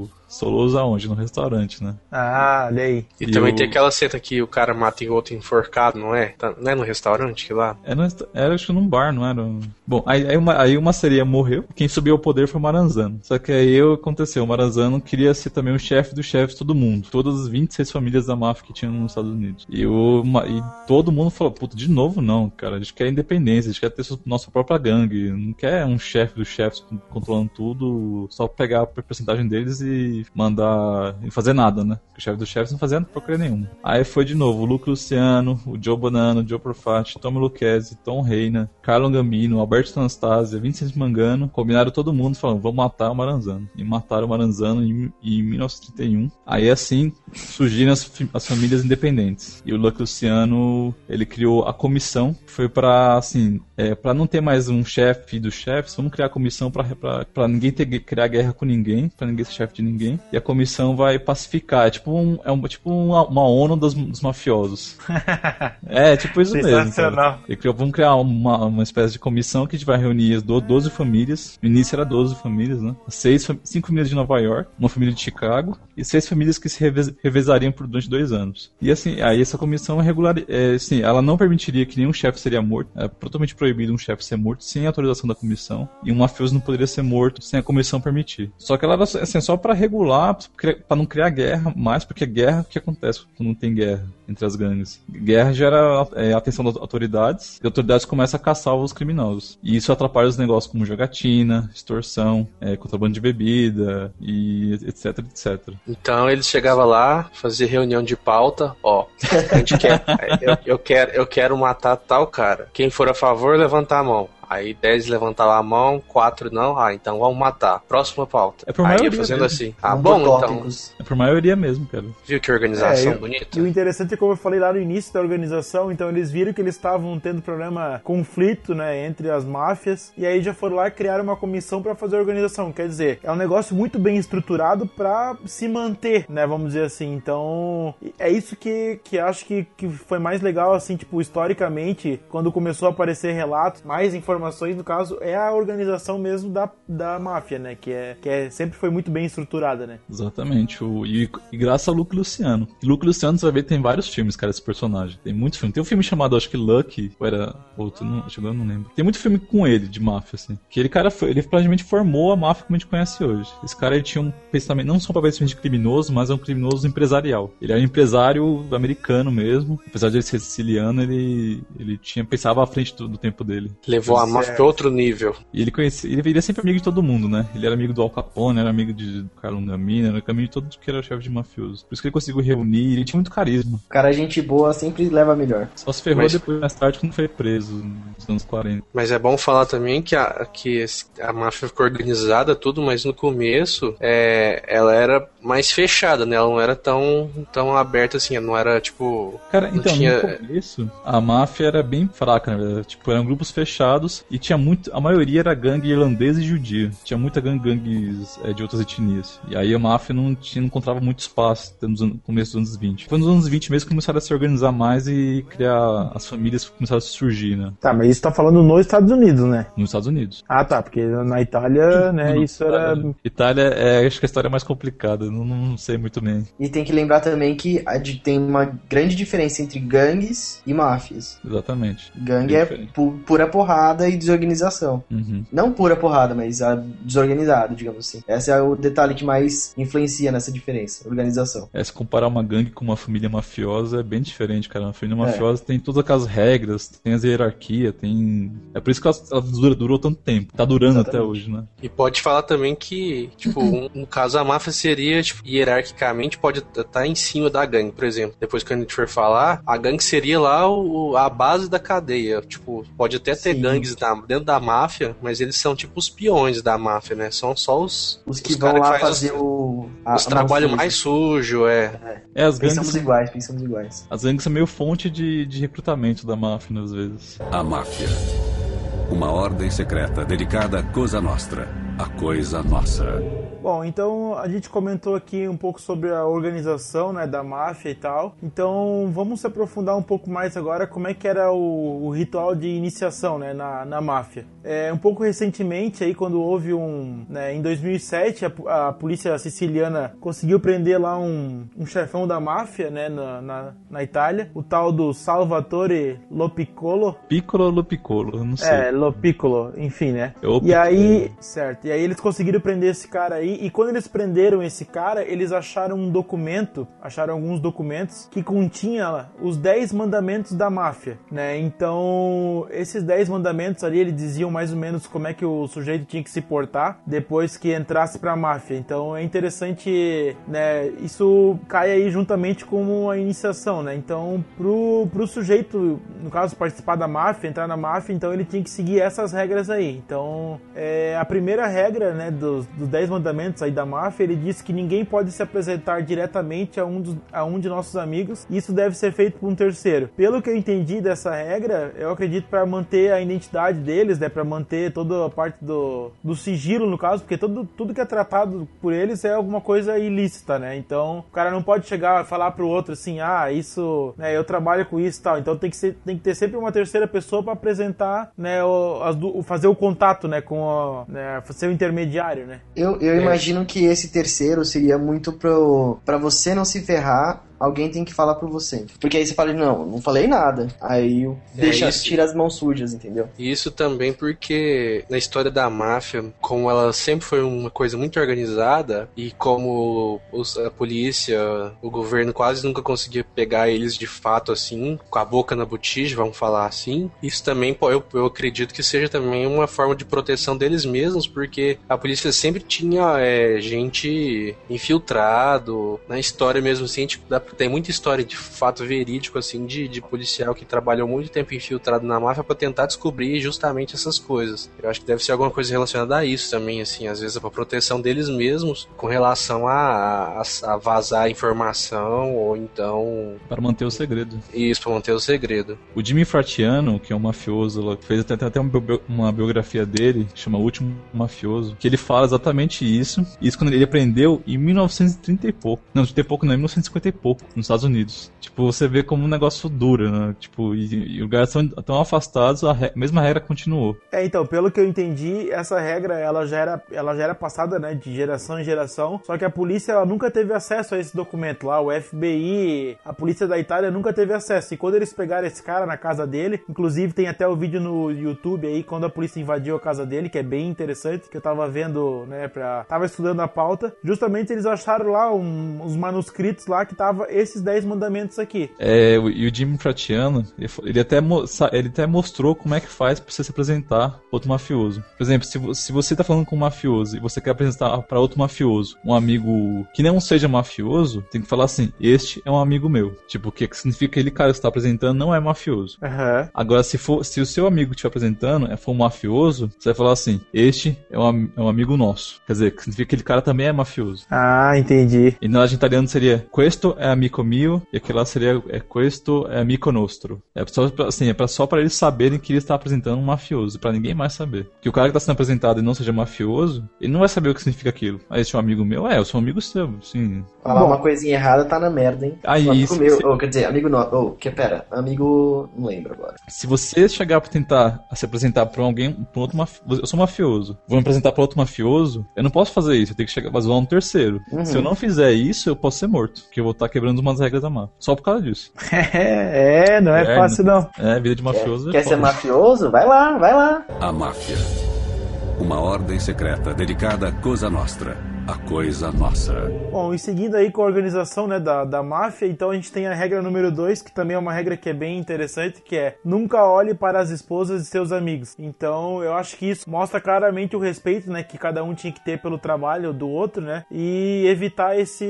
o Soloso aonde? No restaurante, né? Ah, olha aí. E, E também o- tem aquela cena que o cara mata o outro enforcado, não é? Tá- não é no restaurante que lá? Era, no era acho que num bar, não era? Bom, aí, aí, uma, aí uma seria morreu, quem subiu ao poder foi o Maranzano. Só que aí o que aconteceu, o Maranzano queria ser também o chefe dos chefes de todo mundo. Todas as 26 famílias da máfia que tinham nos Estados Unidos. E, o, ma- e todo mundo falou, puta, de novo não, cara, a gente quer independência, a gente quer ter nossa própria gangue. Não quer um chefe dos chefes controlando tudo, só pegar a porcentagem deles e mandar e fazer nada, né? O chefe dos chefes não fazia porcaria nenhuma. Aí foi de novo o Luke Luciano, o Joe Bonano, o Joe Profati, Tommy Lucchese, Tom Reina, Carlo Gambino, Alberto Anastasia, Vincent Mangano, combinaram todo mundo falando, vamos matar o Maranzano. E mataram o Maranzano em, em 1931. Aí assim surgiram as, as famílias independentes. E o Luke Luciano, ele criou a comissão, foi pra, assim, é, para não ter mais um chefe dos chefes, vamos criar a comissão pra, pra, pra ninguém ter, criar guerra com ninguém, pra ninguém ser chefe de ninguém. E a comissão vai pacificar. É tipo, um, é um, tipo uma, uma ONU dos, dos mafiosos. é, tipo isso mesmo. cara. Criou, vamos criar uma, uma espécie de comissão que a gente vai reunir as do- 12 famílias. No início era 12 famílias, né? Seis, cinco famílias de Nova York, uma família de Chicago e seis famílias que se revez- revezariam por durante dois anos. E assim, aí essa comissão é regular, é, assim, ela não permitiria que nenhum chefe seria morto. É totalmente proibido um chefe ser morto sem autorização da comissão. E um mafioso não poderia ser morto sem a comissão permitir. Só que ela era assim, só para regular, para não criar guerra mais, porque guerra, o que acontece quando não tem guerra entre as gangues? Guerra gera é, atenção das autoridades, e as autoridades começam a caçar os criminosos. E isso atrapalha os negócios como jogatina, extorsão, é, contrabando de bebida, e etc, etc. Então eles chegavam lá, fazia reunião de pauta, ó, a gente quer, eu, eu quero, eu quero matar tal cara. Quem for a favor, levantar a mão. Aí 10 levantavam a mão, 4 não, ah, então vamos matar. Próxima pauta. É por Aí ia maioria fazendo mesmo. assim. Ah, bom, então. É por maioria mesmo, cara. Viu que organização É, e- bonita? E o interessante é como eu falei lá no início da organização, então eles viram que eles estavam tendo problema, conflito, né, entre as máfias, e aí já foram lá e criaram uma comissão pra fazer a organização. Quer dizer, é um negócio muito bem estruturado pra se manter, né, vamos dizer assim. Então, é isso que, que acho que, que foi mais legal, assim, tipo, historicamente, quando começou a aparecer relatos, mais informações, no caso, é a organização mesmo da, da máfia, né, que é, que é sempre foi muito bem estruturada, né. Exatamente. O, e, e graças a Luke Luciano. E Luke Luciano, você vai ver, tem vários filmes, cara, esse personagem. Tem muitos filmes. Tem um filme chamado, acho que Lucky, ou era outro, não, acho que eu não lembro. Tem muito filme com ele, de máfia, assim. Que ele, cara, foi, ele praticamente formou a máfia como a gente conhece hoje. Esse cara, ele tinha um pensamento, não só para pensamento de criminoso, mas é um criminoso empresarial. Ele era um empresário americano mesmo. Apesar de ele ser siciliano, ele, ele tinha, pensava à frente do, do tempo dele. Levou a máfia pra outro nível. E ele conhecia, ele ele é sempre amigo de todo mundo, né? Ele era amigo do Al Capone, era amigo de Carlo Gambino, era amigo de todos que era chefe de mafioso. Por isso que ele conseguiu reunir, ele tinha muito carisma. Cara, gente boa sempre leva melhor. Só se ferrou Mas- depois, mais tarde, quando foi preso, nos anos 40. Mas é bom falar também que a, que a máfia ficou organizada, tudo, mas no começo é, ela era mais fechada, né? Ela não era tão, tão aberta assim, não era tipo. Cara, não então, tinha- no começo, a máfia era bem fraca, na verdade. Tipo, eram grupos fechados e tinha muito. A maioria era gangue irlandesa e judia. Tinha muita gangue gangues é, de outras etnias. E aí a máfia não, tinha, não encontrava muito espaço no começo dos anos 20. Foi nos anos 20 mesmo que começaram a se organizar mais e criar. As famílias começaram a surgir, né? Tá, mas isso tá falando nos Estados Unidos, né? Nos Estados Unidos. Ah, tá, porque na Itália, né, isso era. Itália, Itália é, acho que a história é mais complicada, não, não sei muito bem. E tem que lembrar também que a de- tem uma grande diferença entre gangues e máfias. Exatamente. Gangue Bem é diferente. pu- pura porrada e desorganização. Uhum. Não pura porrada, mas a desorganizado, digamos assim. Esse é o detalhe que mais influencia nessa diferença, organização. É, se comparar uma gangue com uma família mafiosa é bem diferente, cara. Uma família É. mafiosa tem todas aquelas regras, tem as hierarquias, tem. É por isso que ela, ela dura- durou tanto tempo. Tá durando até Exatamente. hoje, né? E pode falar também que, tipo, um, no caso a máfia seria, tipo, hierarquicamente pode estar em cima da gangue, por exemplo. Depois que a gente for falar, a gangue seria lá o, a base da cadeia. Tipo, pode até ter Sim. gangues na- dentro da máfia, mas eles são tipo os peões da máfia, né? São só os, Os que os vão lá faz fazer os, o. a- os a trabalhos mais suja. sujos, é. É, as Pensamos gangues. iguais, pensamos iguais. As gangues são meio fonte de, de recrutamento da máfia, né, às vezes. A máfia. Uma ordem secreta dedicada à Cosa Nostra, a coisa nossa. Bom, então a gente comentou aqui um pouco sobre a organização né, da máfia e tal. Então vamos se aprofundar um pouco mais agora como é que era o, o ritual de iniciação né, na, na máfia. É, um pouco recentemente, aí, quando houve um. né, em 2007, a, a polícia siciliana conseguiu prender lá um, um chefão da máfia né, na, na, na Itália, o tal do Salvatore Lopiccolo. Piccolo ou Lupiccolo? Eu não sei. É, Lopiccolo, enfim, né? É E aí, certo, e aí eles conseguiram prender esse cara aí, e quando eles prenderam esse cara, eles acharam um documento, acharam alguns documentos que continha os 10 mandamentos da máfia, né? Então, esses 10 mandamentos ali, eles diziam mais ou menos como é que o sujeito tinha que se portar depois que entrasse pra máfia. Então, é interessante, né? Isso cai aí juntamente com a iniciação, né? Então, pro, pro sujeito, no caso, participar da máfia, entrar na máfia, então ele tinha que seguir essas regras aí. Então, é, a primeira regra, né, dos, dos 10 mandamentos aí da máfia, ele diz que ninguém pode se apresentar diretamente a um, dos, a um de nossos amigos, isso deve ser feito por um terceiro. Pelo que eu entendi dessa regra, eu acredito para manter a identidade deles, né, para manter toda a parte do, do sigilo, no caso, porque todo, tudo que é tratado por eles é alguma coisa ilícita, né? Então, o cara não pode chegar e falar pro outro assim, ah, isso, né, eu trabalho com isso e tal. Então tem que, ser, tem que ter sempre uma terceira pessoa para apresentar, né, o, as o- fazer o contato, né, com o, né, ser o intermediário, né? Eu, eu imagino que esse terceiro seria muito pro, pra você não se ferrar, alguém tem que falar por você. Porque aí você fala, não, não falei nada. Aí deixa, isso. tira as mãos sujas, entendeu? Isso também porque na história da máfia, como ela sempre foi uma coisa muito organizada e como os- a polícia, o governo quase nunca conseguia pegar eles de fato assim, com a boca na botija, vamos falar assim. Isso também eu, eu acredito que seja também uma forma de proteção deles mesmos, porque a polícia sempre tinha é, gente infiltrado na história mesmo assim, tipo, dá- tem muita história de fato verídico assim de, de policial que trabalhou muito tempo infiltrado na máfia pra tentar descobrir justamente essas coisas. Eu acho que deve ser alguma coisa relacionada a isso também, assim, às vezes é pra proteção deles mesmos com relação a, a, a vazar informação ou então Para manter o segredo. isso pra manter o segredo. O Jimmy Fratiano, que é um mafioso, fez até, até uma, uma biografia dele, que chama O Último Mafioso, que ele fala exatamente isso. Isso quando ele aprendeu em 1930 e pouco. Não, 30 e pouco não, em 1950 e pouco, nos Estados Unidos. Tipo, você vê como um negócio dura, né? Tipo, e, e lugares tão, tão afastados, a re- mesma regra continuou. É, então, pelo que eu entendi, essa regra ela já era, ela já era passada, né, de geração em geração, só que a polícia ela nunca teve acesso a esse documento lá, o FBI, a polícia da Itália nunca teve acesso. E quando eles pegaram esse cara na casa dele, inclusive tem até o vídeo no YouTube aí quando a polícia invadiu a casa dele, que é bem interessante, que eu tava vendo, né, pra tava estudando a pauta. Justamente eles acharam lá um- uns manuscritos lá que tava observa esses 10 mandamentos aqui. É, e o Jimmy Fratiano, ele, ele até, ele até mostrou como é que faz pra você se apresentar outro mafioso. Por exemplo, se, se você tá falando com um mafioso e você quer apresentar pra outro mafioso, um amigo que não seja mafioso, tem que falar assim, este é um amigo meu. Tipo, o que que significa que aquele cara que você tá apresentando não é mafioso. Aham. Agora, se for, se o seu amigo te apresentando é for um mafioso, você vai falar assim: Este é um, é um amigo nosso. Quer dizer, que significa que aquele cara também é mafioso. Ah, entendi. E na italiana seria Questo é amico mio, e aquele lá seria é, Questo é amico nostro. É só pra, assim, é pra, só pra eles saberem que ele está apresentando um mafioso, pra ninguém mais saber. Que o cara que tá sendo apresentado e não seja mafioso, ele não vai saber o que significa aquilo. Ah, esse é um amigo meu? É, eu sou um amigo seu, sim. Falar Bom. uma coisinha errada tá na merda, hein? Aí, Um amigo isso- meu, se- ou, quer dizer, amigo no... ou, que pera, amigo... não lembro agora. Se você chegar pra tentar se apresentar pra alguém, pra um outro mafioso, eu sou mafioso, vou me apresentar pra outro mafioso, eu não posso fazer isso, eu tenho que chegar, mas zoar um terceiro. Uhum. Se eu não fizer isso, eu posso ser morto, porque eu vou estar quebrando umas regras da máfia. Só por causa disso. É, é, não é É, fácil não. É, vida de mafioso é Quer ser mafioso? Vai lá, vai lá. A máfia. Uma ordem secreta dedicada à Cosa Nostra, a coisa nossa. Bom, e seguindo aí com a organização né, da, da máfia, então a gente tem a regra número 2, que também é uma regra que é bem interessante, que é nunca olhe para as esposas de seus amigos. Então eu acho que isso mostra claramente o respeito né, que cada um tinha que ter pelo trabalho do outro, né? E evitar esse.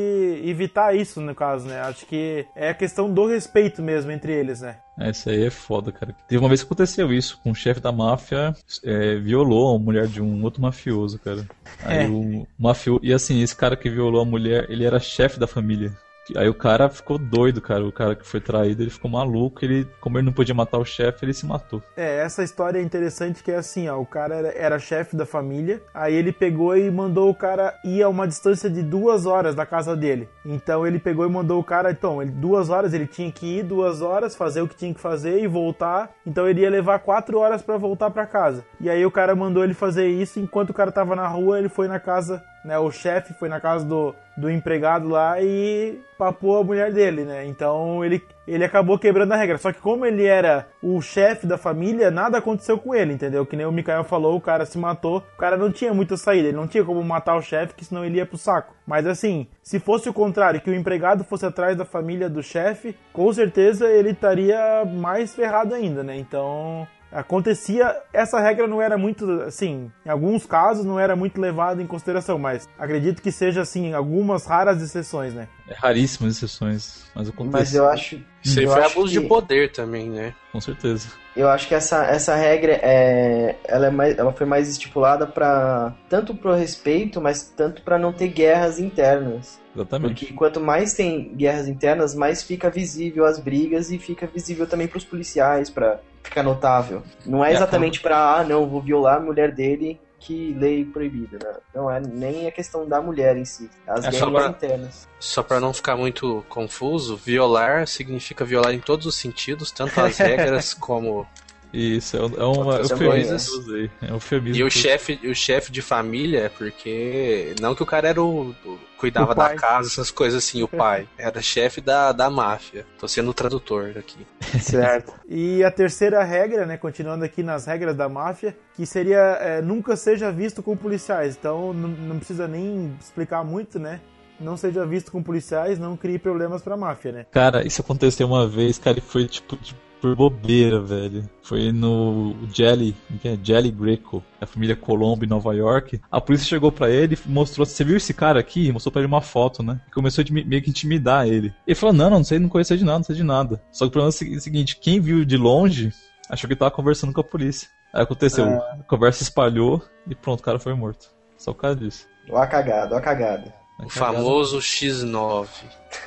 evitar isso, no caso, né? Acho que é a questão do respeito mesmo entre eles, né? É, isso aí é foda, cara. Teve uma vez que aconteceu isso, com o chefe da máfia é, violou a mulher de um outro mafioso, cara. Aí É. o mafioso. E assim, esse cara que violou a mulher, ele era chefe da família. Aí o cara ficou doido, cara. O cara que foi traído, ele ficou maluco. Ele, como ele não podia matar o chefe, ele se matou. É, essa história é interessante que é assim, ó, o cara era, era chefe da família, aí ele pegou e mandou o cara ir a uma distância de duas horas da casa dele. Então ele pegou e mandou o cara, então, ele, duas horas, ele tinha que ir duas horas, fazer o que tinha que fazer e voltar. Então ele ia levar quatro horas pra voltar pra casa. E aí o cara mandou ele fazer isso, enquanto o cara tava na rua, ele foi na casa, né, o chefe foi na casa do, do empregado lá e papou a mulher dele, né? Então ele, ele acabou quebrando a regra. Só que como ele era o chefe da família, nada aconteceu com ele, entendeu? Que nem o Mikael falou, o cara se matou, o cara não tinha muita saída, ele não tinha como matar o chefe, que senão ele ia pro saco. Mas assim, se fosse o contrário, que o empregado fosse atrás da família do chefe, com certeza ele estaria mais ferrado ainda, né? Então, acontecia, essa regra não era muito, assim, em alguns casos não era muito levada em consideração, mas acredito que seja, assim, em algumas raras exceções, né? É raríssimas exceções, mas acontece. Mas eu acho... Isso aí foi abuso que- de poder também, né? Com certeza. Eu acho que essa, essa regra é, ela, é mais, ela foi mais estipulada para tanto pro respeito, mas tanto para não ter guerras internas. Exatamente. Porque quanto mais tem guerras internas, mais fica visível as brigas e fica visível também pros policiais, para ficar notável. Não é É, exatamente pra, ah, não, vou violar a mulher dele, que lei proibida, né? Não é nem a questão da mulher em si, as É só guerras pra- internas. Só pra não ficar muito confuso, violar significa violar em todos os sentidos, tanto as regras como. Isso, é, um- é uma eufemismo coisas. que eu usei. É um eufemismo. E o chefe, o chefe de família é porque. Não que o cara era o. o- cuidava O da casa, essas coisas assim, o pai. Era chefe da, da máfia. Tô sendo o tradutor aqui. Certo. E a terceira regra, né, continuando aqui nas regras da máfia, que seria é, nunca seja visto com policiais. Então não, não precisa nem explicar muito, né? Não seja visto com policiais, não crie problemas pra máfia, né? Cara, isso aconteceu uma vez, cara, e foi tipo de- por bobeira, velho. Foi no Jelly, que é? Jelly Greco, a família Colombo em Nova York. A polícia chegou pra ele e mostrou, você viu esse cara aqui? Mostrou pra ele uma foto, né? E começou a meio que intimidar ele. Ele falou, não, não, não sei, não conhecia de nada, não sei de nada. Só que o problema é o segui- seguinte, quem viu de longe achou que tava conversando com a polícia. Aí aconteceu, a conversa espalhou e pronto, o cara foi morto. Só por causa disso. Ó a cagada, ó a cagada. O famoso X9.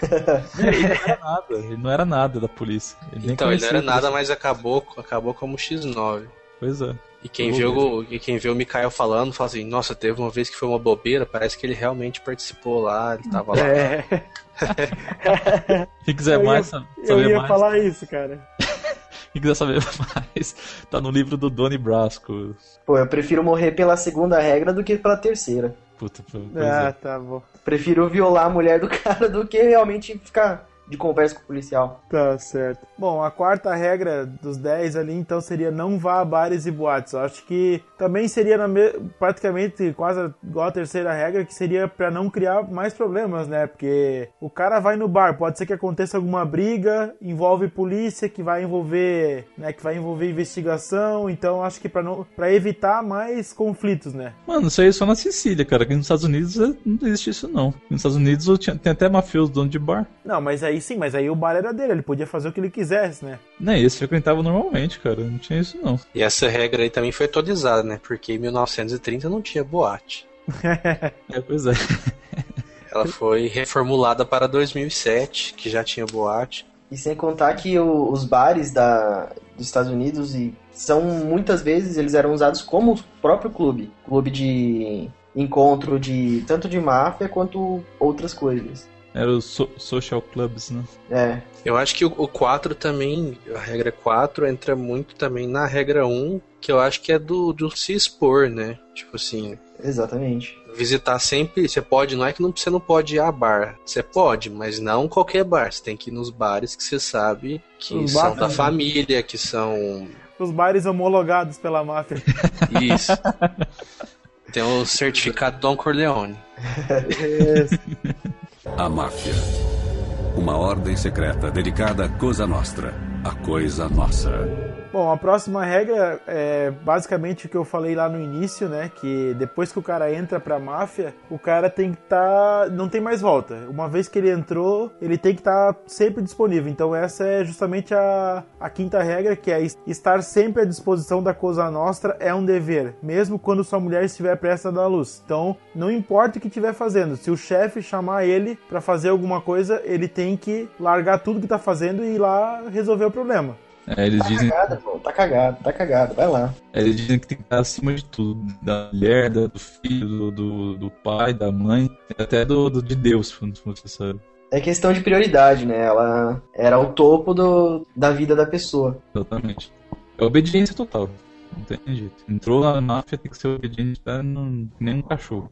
Ele não era nada, ele não era nada da polícia. Ele Então, ele não era nada, mas acabou, acabou como X9. Pois é. E quem viu, o, e quem viu o Mikael falando, fala assim, nossa, teve uma vez que foi uma bobeira, parece que ele realmente participou lá, ele tava lá. É, Quem quiser Eu ia- mais eu saber ia mais, falar isso, cara. quem quiser saber mais, tá no livro do Doni Brasco. Pô, eu prefiro morrer pela segunda regra do que pela terceira. Puta, pois Ah, é. tá bom. Prefiro violar a mulher do cara do que realmente ficar de conversa com o policial. Tá certo. Bom, a quarta regra dos 10 ali, então, seria não vá a bares e boates. Eu acho que também seria na me... praticamente quase igual a terceira regra, que seria para não criar mais problemas, né? Porque o cara vai no bar, pode ser que aconteça alguma briga, envolve polícia, que vai envolver, né, que vai envolver investigação, então acho que para não para evitar mais conflitos, né? Mano, isso aí é só na Sicília, cara. Aqui nos Estados Unidos é, não existe isso, não. Nos Estados Unidos tem até mafioso dono de bar. Não, mas aí sim, mas aí o bar era dele, ele podia fazer o que ele quisesse, né? Não, eles frequentavam normalmente, cara. Não tinha isso, não. E essa regra aí também foi atualizada, né? Porque em 1930 não tinha boate. é, pois é. Ela foi reformulada para 2007, que já tinha boate. E sem contar que o, os bares da, dos Estados Unidos e são muitas vezes eles eram usados como próprio clube, clube de encontro de tanto de máfia quanto outras coisas. Era os so social clubs, né? É. Eu acho que o, o 4 também, a regra 4 entra muito também na regra 1, que eu acho que é do, do se expor, né? Tipo assim. Exatamente. Visitar sempre, você pode, não é que não, você não pode ir a bar. Você pode, mas não qualquer bar. Você tem que ir nos bares que você sabe que Os são bares- da família, que são. Os bares homologados pela máfia. Isso. tem o certificado Don Corleone. A máfia. Uma ordem secreta dedicada à Cosa Nostra, a coisa nossa. Bom, a próxima regra é basicamente o que eu falei lá no início, né? Que depois que o cara entra pra máfia, o cara tem que estar. não tem mais volta. Uma vez que ele entrou, ele tem que estar sempre disponível. Então, essa é justamente a, a quinta regra, que é es- estar sempre à disposição da Cosa Nostra é um dever, mesmo quando sua mulher estiver prestes a dar luz. Então, não importa o que estiver fazendo, se o chefe chamar ele pra fazer alguma coisa, ele tem que largar tudo que tá fazendo e ir lá resolver o problema. É, eles Tá dizem, cagada, pô. Tá cagado, tá cagado. Vai lá. é, eles dizem que tem que estar acima de tudo. Da mulher, da- do filho, do, do, do pai, da mãe, até do, do- de Deus, se você sabe. É questão de prioridade, né? Ela era o topo do, da vida da pessoa. Exatamente. É obediência total. Não tem jeito. Entrou na máfia, tem que ser obediente, tá? Não, nem um cachorro.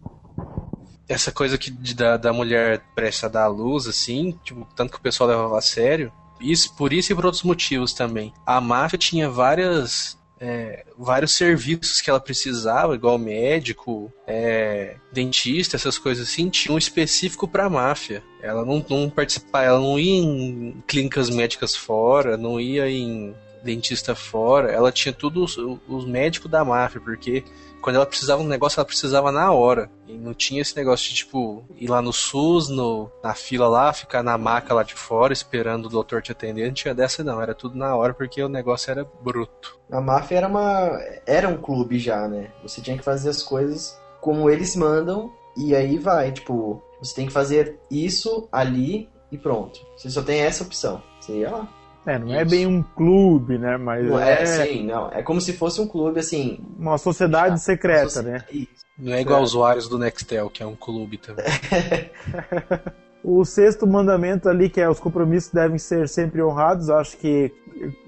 essa coisa que de- da, da mulher prestes a dar à luz, assim, tipo, tanto que o pessoal levava a sério. Isso, por isso e por outros motivos também. A máfia tinha várias. é, vários serviços que ela precisava, igual médico, é, dentista, essas coisas assim, tinha um específico pra máfia. Ela não, não participava, ela não ia em clínicas médicas fora, não ia em dentista fora, ela tinha todos os, os médicos da máfia, porque quando ela precisava de um negócio, ela precisava na hora. E não tinha esse negócio de, tipo, ir lá no SUS, no, na fila lá, ficar na maca lá de fora, esperando o doutor te atender. Não tinha dessa, não. Era tudo na hora, porque o negócio era bruto. A máfia era uma. Era um clube já, né? Você tinha que fazer as coisas como eles mandam e aí vai. Tipo, você tem que fazer isso ali e pronto. Você só tem essa opção. Você ia lá. É, não é Isso. bem um clube, né? Mas Não é, é sim, não. É como se fosse um clube assim. uma sociedade secreta, Soci- né? Isso. Não é igual É. usuários do Nextel, que é um clube também. O sexto mandamento ali, que é os compromissos devem ser sempre honrados, acho que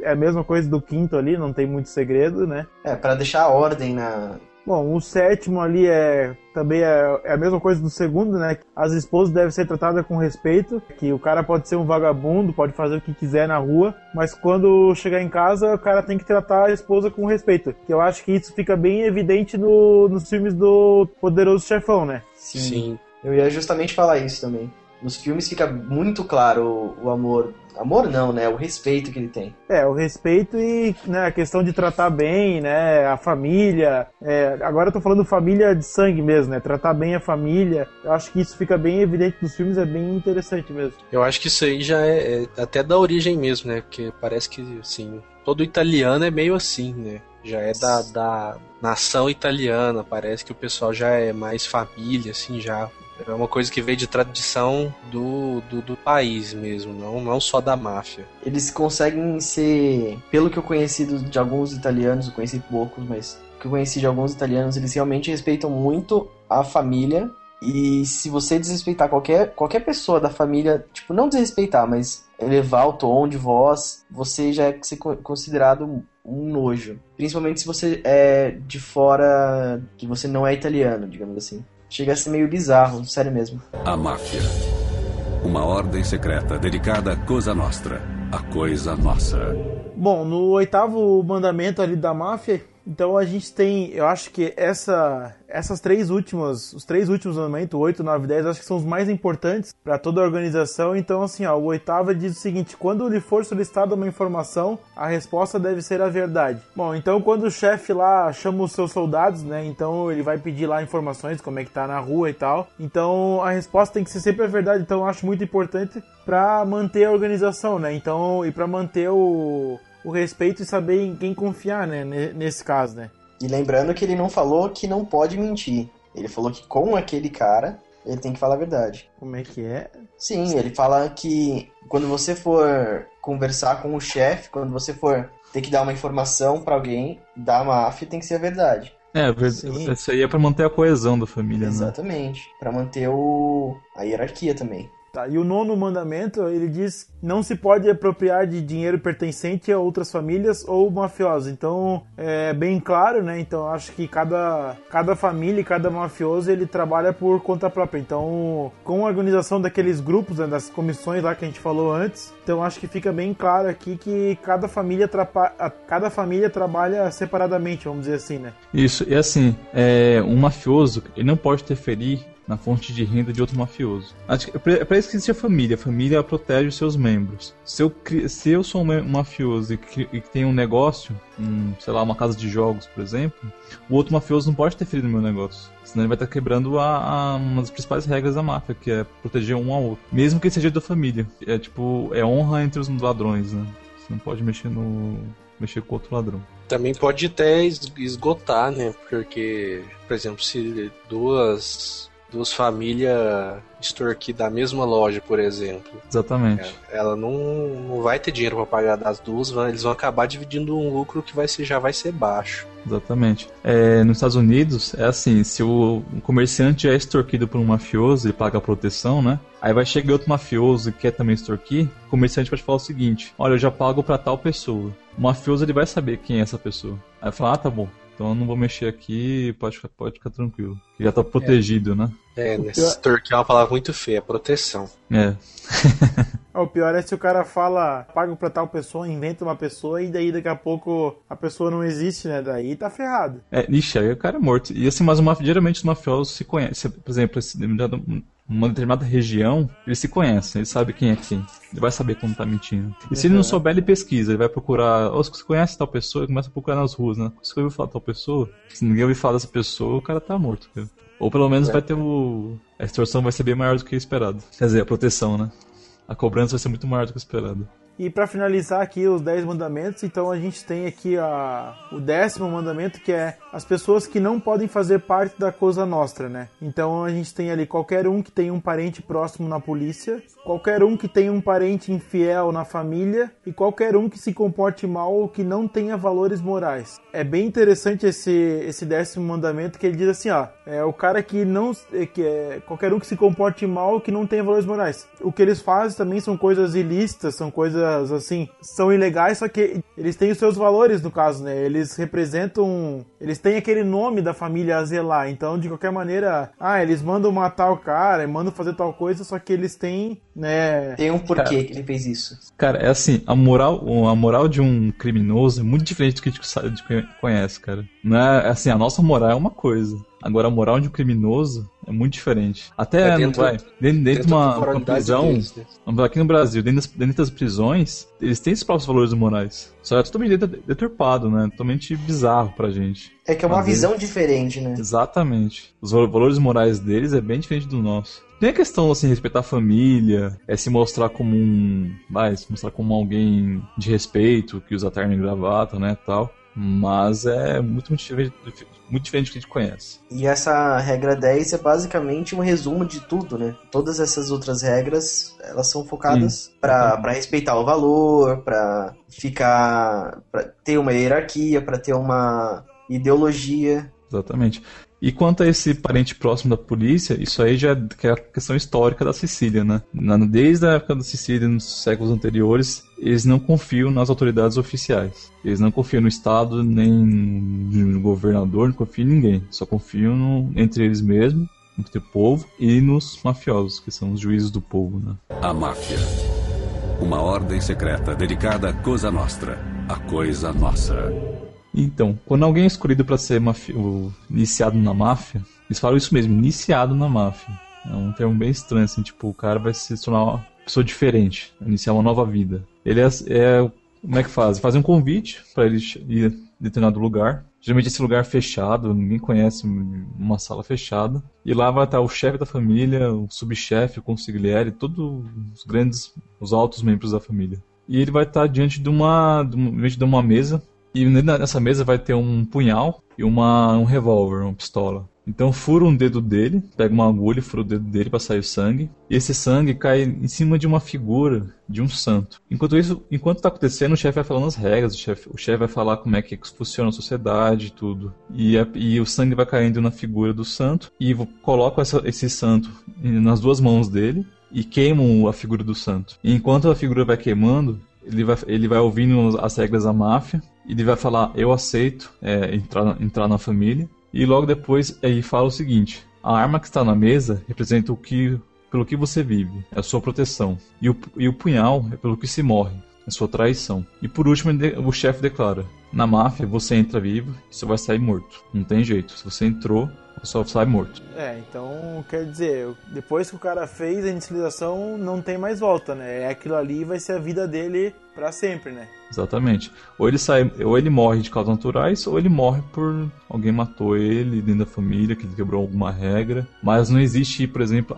é a mesma coisa do quinto ali, não tem muito segredo, né? É, pra deixar a ordem na. Bom, o sétimo ali é também é, é a mesma coisa do segundo, né? As esposas devem ser tratadas com respeito, que o cara pode ser um vagabundo, pode fazer o que quiser na rua, mas quando chegar em casa, o cara tem que tratar a esposa com respeito. Que eu acho que isso fica bem evidente no, nos filmes do Poderoso Chefão, né? Sim. Eu ia justamente falar isso também. Nos filmes fica muito claro o, o amor. Amor não, né? O respeito que ele tem. É, o respeito e né, a questão de tratar bem, né, a família. é, agora eu tô falando família de sangue mesmo, né? Tratar bem a família. Eu acho que isso fica bem evidente nos filmes, é bem interessante mesmo. Eu acho que isso aí já é, é até da origem mesmo, né? Porque parece que, assim, todo italiano é meio assim, né? Já é da, da nação italiana, parece que o pessoal já é mais família, assim, já. É uma coisa que veio de tradição do, do, do país mesmo, não, não só da máfia. Eles conseguem ser. Pelo que eu conheci de alguns italianos, eu conheci poucos, mas que eu conheci de alguns italianos, eles realmente respeitam muito a família. E se você desrespeitar qualquer, qualquer pessoa da família, tipo, não desrespeitar, mas elevar o tom de voz, você já é considerado um nojo. Principalmente se você é de fora, que você não é italiano, digamos assim. Chega a ser meio bizarro, sério mesmo. A máfia. Uma ordem secreta dedicada à Cosa Nostra, a coisa nossa. Bom, no oitavo mandamento ali da máfia, então a gente tem, eu acho que essa, essas três últimas, os três últimos mandamentos, 8, 9 e 10, acho que são os mais importantes para toda a organização. Então, assim, ó, o oitavo diz o seguinte: quando lhe for solicitada uma informação, a resposta deve ser a verdade. Bom, então quando o chefe lá chama os seus soldados, né? Então ele vai pedir lá informações, como é que tá na rua e tal. Então a resposta tem que ser sempre a verdade. Então eu acho muito importante para manter a organização, né? Então, e para manter o o respeito e saber em quem confiar, né? Nesse caso, né? E lembrando que ele não falou que não pode mentir. Ele falou que com aquele cara, ele tem que falar a verdade. Como é que é? Sim, ele fala que quando você for conversar com o chefe, quando você for ter que dar uma informação para alguém da máfia, tem que ser a verdade. É, Sim. isso aí é para manter a coesão da família, Exatamente, né? para manter o a hierarquia também. Tá, e o nono mandamento, ele diz não se pode apropriar de dinheiro pertencente a outras famílias ou mafiosos. Então, é bem claro, né? Então, acho que cada, cada família e cada mafioso, ele trabalha por conta própria. Então, com a organização daqueles grupos, né, das comissões lá que a gente falou antes, então acho que fica bem claro aqui que cada família, cada família trabalha separadamente, vamos dizer assim, né? Isso, e assim, é, um mafioso, ele não pode interferir na fonte de renda de outro mafioso. É para isso que existe a família. A família protege os seus membros. Se eu, se eu sou um mafioso e e tem um negócio, um, sei lá, uma casa de jogos, por exemplo, o outro mafioso não pode interferir no meu negócio. Senão ele vai estar quebrando a, a, uma das principais regras da máfia, que é proteger um ao outro. Mesmo que seja da família. É tipo, é honra entre os ladrões, né? Você não pode mexer no. mexer com outro ladrão. Também pode até esgotar, né? Porque, por exemplo, se duas duas famílias extorquir da mesma loja, por exemplo. Exatamente. Ela não, não vai ter dinheiro para pagar das duas, eles vão acabar dividindo um lucro que vai ser, já vai ser baixo. Exatamente. É, nos Estados Unidos, é assim, se o comerciante é extorquido por um mafioso e paga a proteção, né? Aí vai chegar outro mafioso e quer também extorquir, o comerciante pode falar o seguinte, olha, eu já pago para tal pessoa. O mafioso ele vai saber quem é essa pessoa. Aí fala, ah, tá bom, então eu não vou mexer aqui, pode ficar, pode ficar tranquilo. Já tá protegido, é. né? É, nesse pior... é uma palavra muito feia, proteção. É. o pior é se o cara fala, pago pra tal pessoa, inventa uma pessoa e daí daqui a pouco a pessoa não existe, né? Daí tá ferrado. É, ixi, aí o cara é morto. E assim, mas uma, geralmente os mafiosos se conhecem. Por exemplo, uma determinada região, ele se conhece, ele sabe quem é quem. Ele vai saber como tá mentindo. E se ele não souber, ele pesquisa, ele vai procurar. Ou se você conhece tal pessoa, ele começa a procurar nas ruas, né? Se você ouviu falar tal pessoa, se ninguém ouviu falar dessa pessoa, o cara tá morto. Cara. Ou pelo menos é. vai ter o. A extorsão vai ser bem maior do que o esperado. Quer dizer, a proteção, né? A cobrança vai ser muito maior do que o esperado. E para finalizar aqui os 10 mandamentos, então a gente tem aqui a, o décimo mandamento que é as pessoas que não podem fazer parte da Cosa Nostra, né? Então a gente tem ali qualquer um que tenha um parente próximo na polícia, qualquer um que tenha um parente infiel na família e qualquer um que se comporte mal ou que não tenha valores morais. É bem interessante esse, esse décimo mandamento que ele diz assim, ó, é o cara que não é, que é qualquer um que se comporte mal ou que não tenha valores morais. O que eles fazem também são coisas ilícitas, são coisas assim, são ilegais, só que eles têm os seus valores no caso, né? Eles representam, eles têm aquele nome da família a zelar. Então, de qualquer maneira, ah, eles mandam matar o cara, mandam fazer tal coisa, só que eles têm, né? Tem um porquê cara, que ele fez isso. Cara, é assim, a moral, a moral de um criminoso é muito diferente do que a gente conhece, cara. Não é assim, a nossa moral é uma coisa. Agora, a moral de um criminoso é muito diferente. Até é dentro, vai, dentro, dentro de uma, uma prisão, deles, né? aqui no Brasil, dentro das, dentro das prisões, eles têm os próprios valores morais. Só é totalmente deturpado, né? Totalmente bizarro pra gente. É que é uma Mas visão diferente, né? Exatamente. Os valores morais deles é bem diferente do nosso. Tem a questão, assim, respeitar a família, é se mostrar como um. Vai, se mostrar como alguém de respeito, que usa terno e gravata, né, tal. Mas é muito, muito diferente, muito diferente do que a gente conhece. E essa regra 10 é basicamente um resumo de tudo, né? Todas essas outras regras, elas são focadas para respeitar o valor, para ficar. para ter uma hierarquia, para ter uma ideologia. Exatamente. E quanto a esse parente próximo da polícia, isso aí já é a questão histórica da Sicília, né? Desde a época da Sicília, nos séculos anteriores, eles não confiam nas autoridades oficiais. Eles não confiam no Estado, nem no governador, não confiam em ninguém. Só confiam no, entre eles mesmos entre o povo e nos mafiosos, que são os juízes do povo, né? A máfia. Uma ordem secreta dedicada à Cosa Nostra, a coisa nossa. Então, quando alguém é escolhido para ser iniciado na máfia, eles falam isso mesmo, iniciado na máfia. É um termo bem estranho, assim, tipo, o cara vai se tornar uma pessoa diferente, iniciar uma nova vida. Ele é, é como é que faz? Fazem um convite para ele ir em determinado lugar. Geralmente esse lugar fechado, ninguém conhece uma sala fechada. E lá vai estar o chefe da família, o subchefe, o consigliere, todos os grandes, os altos membros da família. E ele vai estar diante de uma, de uma mesa. E nessa mesa vai ter um punhal e uma, um revólver, uma pistola. Então fura um dedo dele, pega uma agulha e fura o dedo dele para sair o sangue. E esse sangue cai em cima de uma figura de um santo. Enquanto isso, enquanto está acontecendo, o chefe vai falando as regras, o chefe o chef vai falar como é que funciona a sociedade tudo. E, a, e o sangue vai caindo na figura do santo e coloca esse santo nas duas mãos dele e queimam a figura do santo. E enquanto a figura vai queimando, ele vai, ele vai ouvindo as regras da máfia, ele vai falar, eu aceito é, entrar, entrar na família, e logo depois ele fala o seguinte: a arma que está na mesa representa o que pelo que você vive, é a sua proteção. E o, e o punhal é pelo que se morre, é sua traição. E por último, o chefe declara: na máfia você entra vivo e você vai sair morto. Não tem jeito. Se você entrou, só sai morto. É, então quer dizer, depois que o cara fez a inicialização, não tem mais volta, né? É aquilo ali vai ser a vida dele para sempre, né? Exatamente. Ou ele sai, ou ele morre de causas naturais, ou ele morre por alguém matou ele dentro da família, que ele quebrou alguma regra. Mas não existe, por exemplo,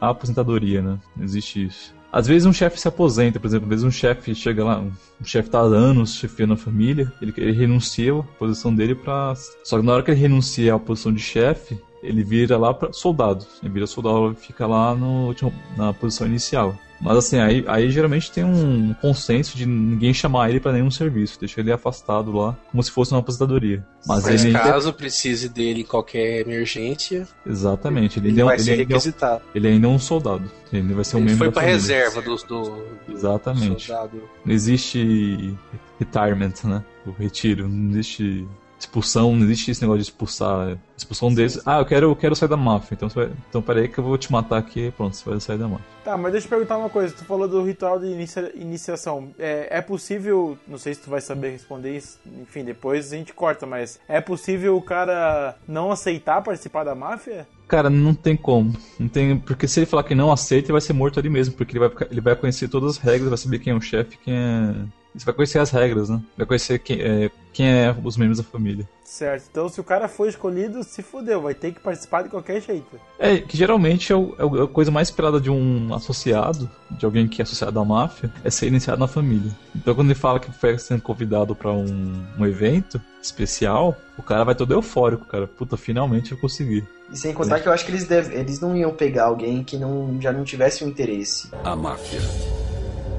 a aposentadoria, né? Não existe isso. Às vezes um chefe se aposenta, por exemplo, às vezes um chefe chega lá, um chefe tá há anos chefiando a família, ele, ele renuncia a posição dele para Só que na hora que ele renuncia à posição de chefe, ele vira lá para soldado. Ele vira soldado e fica lá no, na posição inicial. Mas assim, aí, aí geralmente tem um consenso de ninguém chamar ele para nenhum serviço, deixa ele afastado lá, como se fosse uma aposentadoria. Mas, Mas ele caso ainda... precise dele em qualquer emergência, exatamente, ele, ele vai ele ser requisitado. Ele ainda é um soldado, ele vai ser um ele membro foi da pra reserva do, do Exatamente. soldado. Não existe retirement, né? O retiro, não existe expulsão, não existe esse negócio de expulsar. Expulsão deles. Ah, eu quero, eu quero sair da máfia. Então, vai, então peraí que eu vou te matar aqui. Pronto, você vai sair da máfia. Tá, mas deixa eu perguntar uma coisa. Tu falou do ritual de inicia, iniciação. É, é possível. Não sei se tu vai saber responder isso. Enfim, depois a gente corta, mas é possível o cara não aceitar participar da máfia? Cara, não tem como. Não tem, porque se ele falar que não aceita, ele vai ser morto ali mesmo, porque ele vai, ele vai conhecer todas as regras, vai saber quem é o chefe, quem é você vai conhecer as regras, né? Vai conhecer quem é, quem é os membros da família. Certo. Então, se o cara for escolhido, se fudeu. Vai ter que participar de qualquer jeito. É, que geralmente é, o, é a coisa mais esperada de um associado, de alguém que é associado à máfia, é ser iniciado na família. Então, quando ele fala que foi sendo convidado para um, um evento especial, o cara vai todo eufórico, cara. Puta, finalmente eu consegui. E sem contar é. que eu acho que eles, deve, eles não iam pegar alguém que não, já não tivesse um interesse. A máfia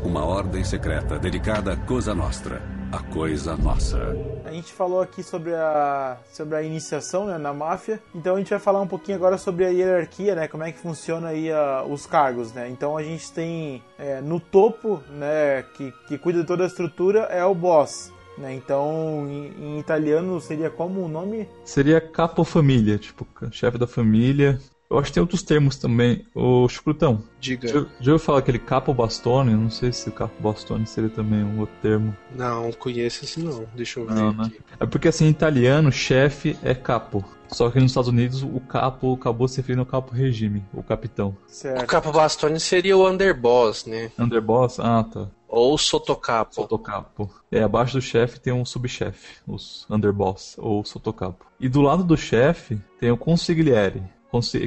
uma ordem secreta dedicada à Cosa Nostra, a coisa nossa. A gente falou aqui sobre a, sobre a iniciação né, na máfia, então a gente vai falar um pouquinho agora sobre a hierarquia, né, como é que funciona aí a, os cargos, né. Então a gente tem é, no topo, né, que, que cuida de toda a estrutura, é o boss. Né, então, em, em italiano seria como o nome? Seria capo família, tipo, chefe da família, eu acho que tem outros termos também. O Chucrutão. Diga. Já, já ouviu falar aquele capo bastone? Não sei se o capo bastone seria também um outro termo. Não, conheço esse não. Deixa eu ver. Não, né? É porque assim, em italiano, chefe é capo. Só que nos Estados Unidos o capo acabou se referindo ao capo regime, o capitão. Certo. O capo bastone seria o underboss, né? Underboss? Ah, tá. Ou sotocapo. Sotocapo. É, abaixo do chefe tem um subchefe, os underboss, ou sotocapo. E do lado do chefe tem o consigliere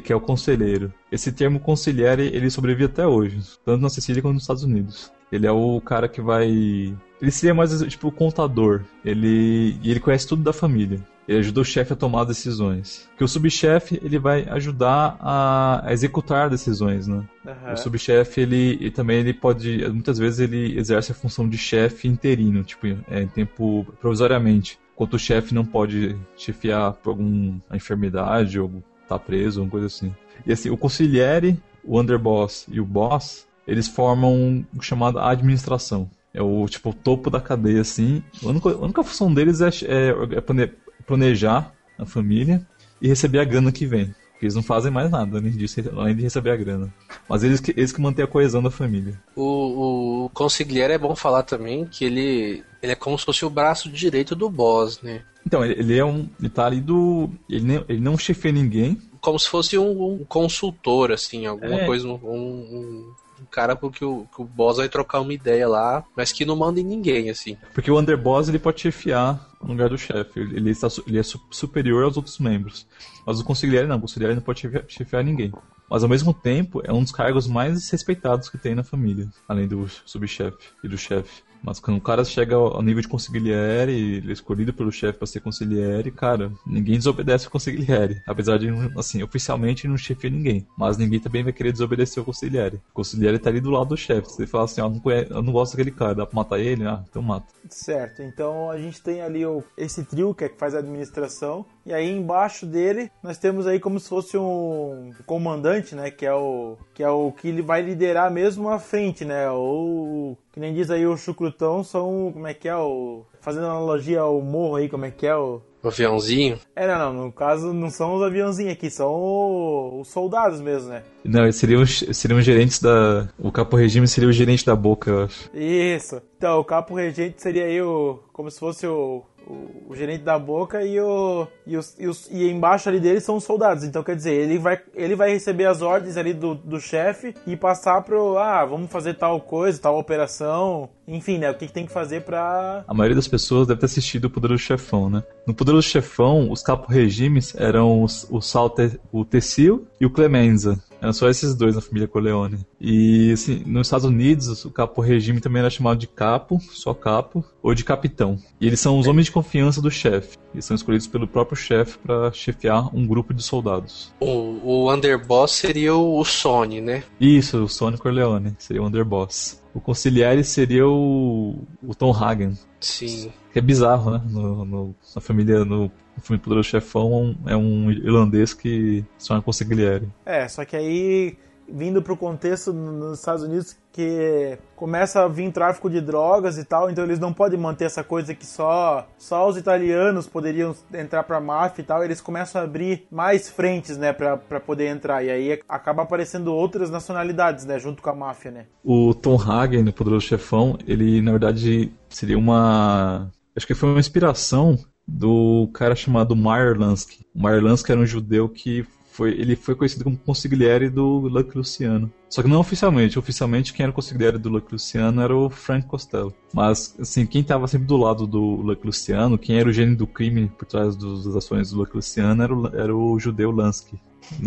que é o conselheiro. Esse termo conselheiro ele sobrevive até hoje, tanto na Sicília quanto nos Estados Unidos. Ele é o cara que vai. Ele seria mais tipo o contador. Ele e ele conhece tudo da família. Ele ajuda o chefe a tomar decisões. Que o subchefe ele vai ajudar a, a executar decisões, né? Uhum. O subchefe ele, ele, também ele pode muitas vezes ele exerce a função de chefe interino, tipo é, em tempo provisoriamente. Enquanto o chefe não pode chefiar por alguma enfermidade ou tá preso, uma coisa assim. E assim, o consigliere, o underboss e o boss, eles formam o chamado administração. É o tipo o topo da cadeia, assim. A única, a única função deles é, é, é planejar a família e receber a grana que vem. Porque eles não fazem mais nada além disso, além de receber a grana. Mas eles que, eles que mantêm a coesão da família. O, o consigliere é bom falar também que ele, ele é como se fosse o braço direito do boss, né? Então, ele, ele é um. Ele tá ali do. Ele, nem, ele não chefia ninguém. Como se fosse um, um consultor, assim, alguma É. coisa, um, um, um cara porque o, que o boss vai trocar uma ideia lá, mas que não manda em ninguém, assim. Porque o underboss ele pode chefiar no lugar do chefe. Ele, está, ele é su- superior aos outros membros. Mas o consigliere não. O consigliere não pode chefiar, chefiar ninguém. Mas ao mesmo tempo, é um dos cargos mais respeitados que tem na família. Além do subchefe e do chefe. Mas quando o cara chega ao nível de consigliere, ele é escolhido pelo chefe para ser consigliere, cara, ninguém desobedece o consigliere. Apesar de, assim, oficialmente não chefia ninguém. Mas ninguém também vai querer desobedecer o consigliere. O consigliere tá ali do lado do chefe. Ele falar assim, ó, não eu não gosto daquele cara, dá pra matar ele? Ah, então mata. Certo, então a gente tem ali o, esse trio que é que faz a administração, e aí embaixo dele nós temos aí como se fosse um comandante, né, que é o que é o que ele vai liderar mesmo a frente, né, ou que nem diz aí o chucrutão são, como é que é o fazendo analogia ao morro aí, como é que é o O aviãozinho. É, não, não, no caso não são os aviãozinhos aqui, são o- os soldados mesmo, né? Não, eles seriam, os- seriam os gerentes da. O capo regime seria o gerente da boca, eu acho. Isso. Então, o capo regente seria aí o. como se fosse o. O, o gerente da boca e o, e, os, e, os- e embaixo ali dele são os soldados. Então, quer dizer, ele vai, ele vai receber as ordens ali do, do chefe e passar pro. Ah, vamos fazer tal coisa, tal operação. Enfim, né? O que, que tem que fazer pra. A maioria das pessoas deve ter assistido o Poderoso Chefão, né? No Poderoso Chefão, os capo-regimes eram os- o Sal Te- o Tessil e o Clemenza. Eram só esses dois na família Corleone. E, assim, nos Estados Unidos, o capo-regime também era chamado de capo, só capo, ou de capitão. E eles são os homens de confiança do chefe. Eles são escolhidos pelo próprio chefe para chefiar um grupo de soldados. O, o underboss seria o, o Sony, né? Isso, o Sonny Corleone seria o underboss. O conciliare seria o, o Tom Hagen. Sim. Que é bizarro, né? No, no- na família, no filme Poderoso Chefão, é um irlandês que se torna consigliere. É, só que aí, vindo pro contexto nos Estados Unidos, que começa a vir tráfico de drogas e tal, então eles não podem manter essa coisa que só, só os italianos poderiam entrar pra máfia e tal, eles começam a abrir mais frentes, né, pra, pra poder entrar, e aí acaba aparecendo outras nacionalidades, né, junto com a máfia, né. O Tom Hagen, no Poderoso Chefão, ele na verdade seria uma. Acho que foi uma inspiração do cara chamado Meyer Lansky. Meyer Lansky era um judeu que foi, ele foi conhecido como consigliere do Lucky Luciano. Só que não oficialmente. Oficialmente, quem era o consigliere do Lucky Luciano era o Frank Costello. Mas, assim, quem estava sempre do lado do Lucky Luciano, quem era o gênio do crime por trás dos- das ações do Lucky Luciano, era o, era o judeu Lansky.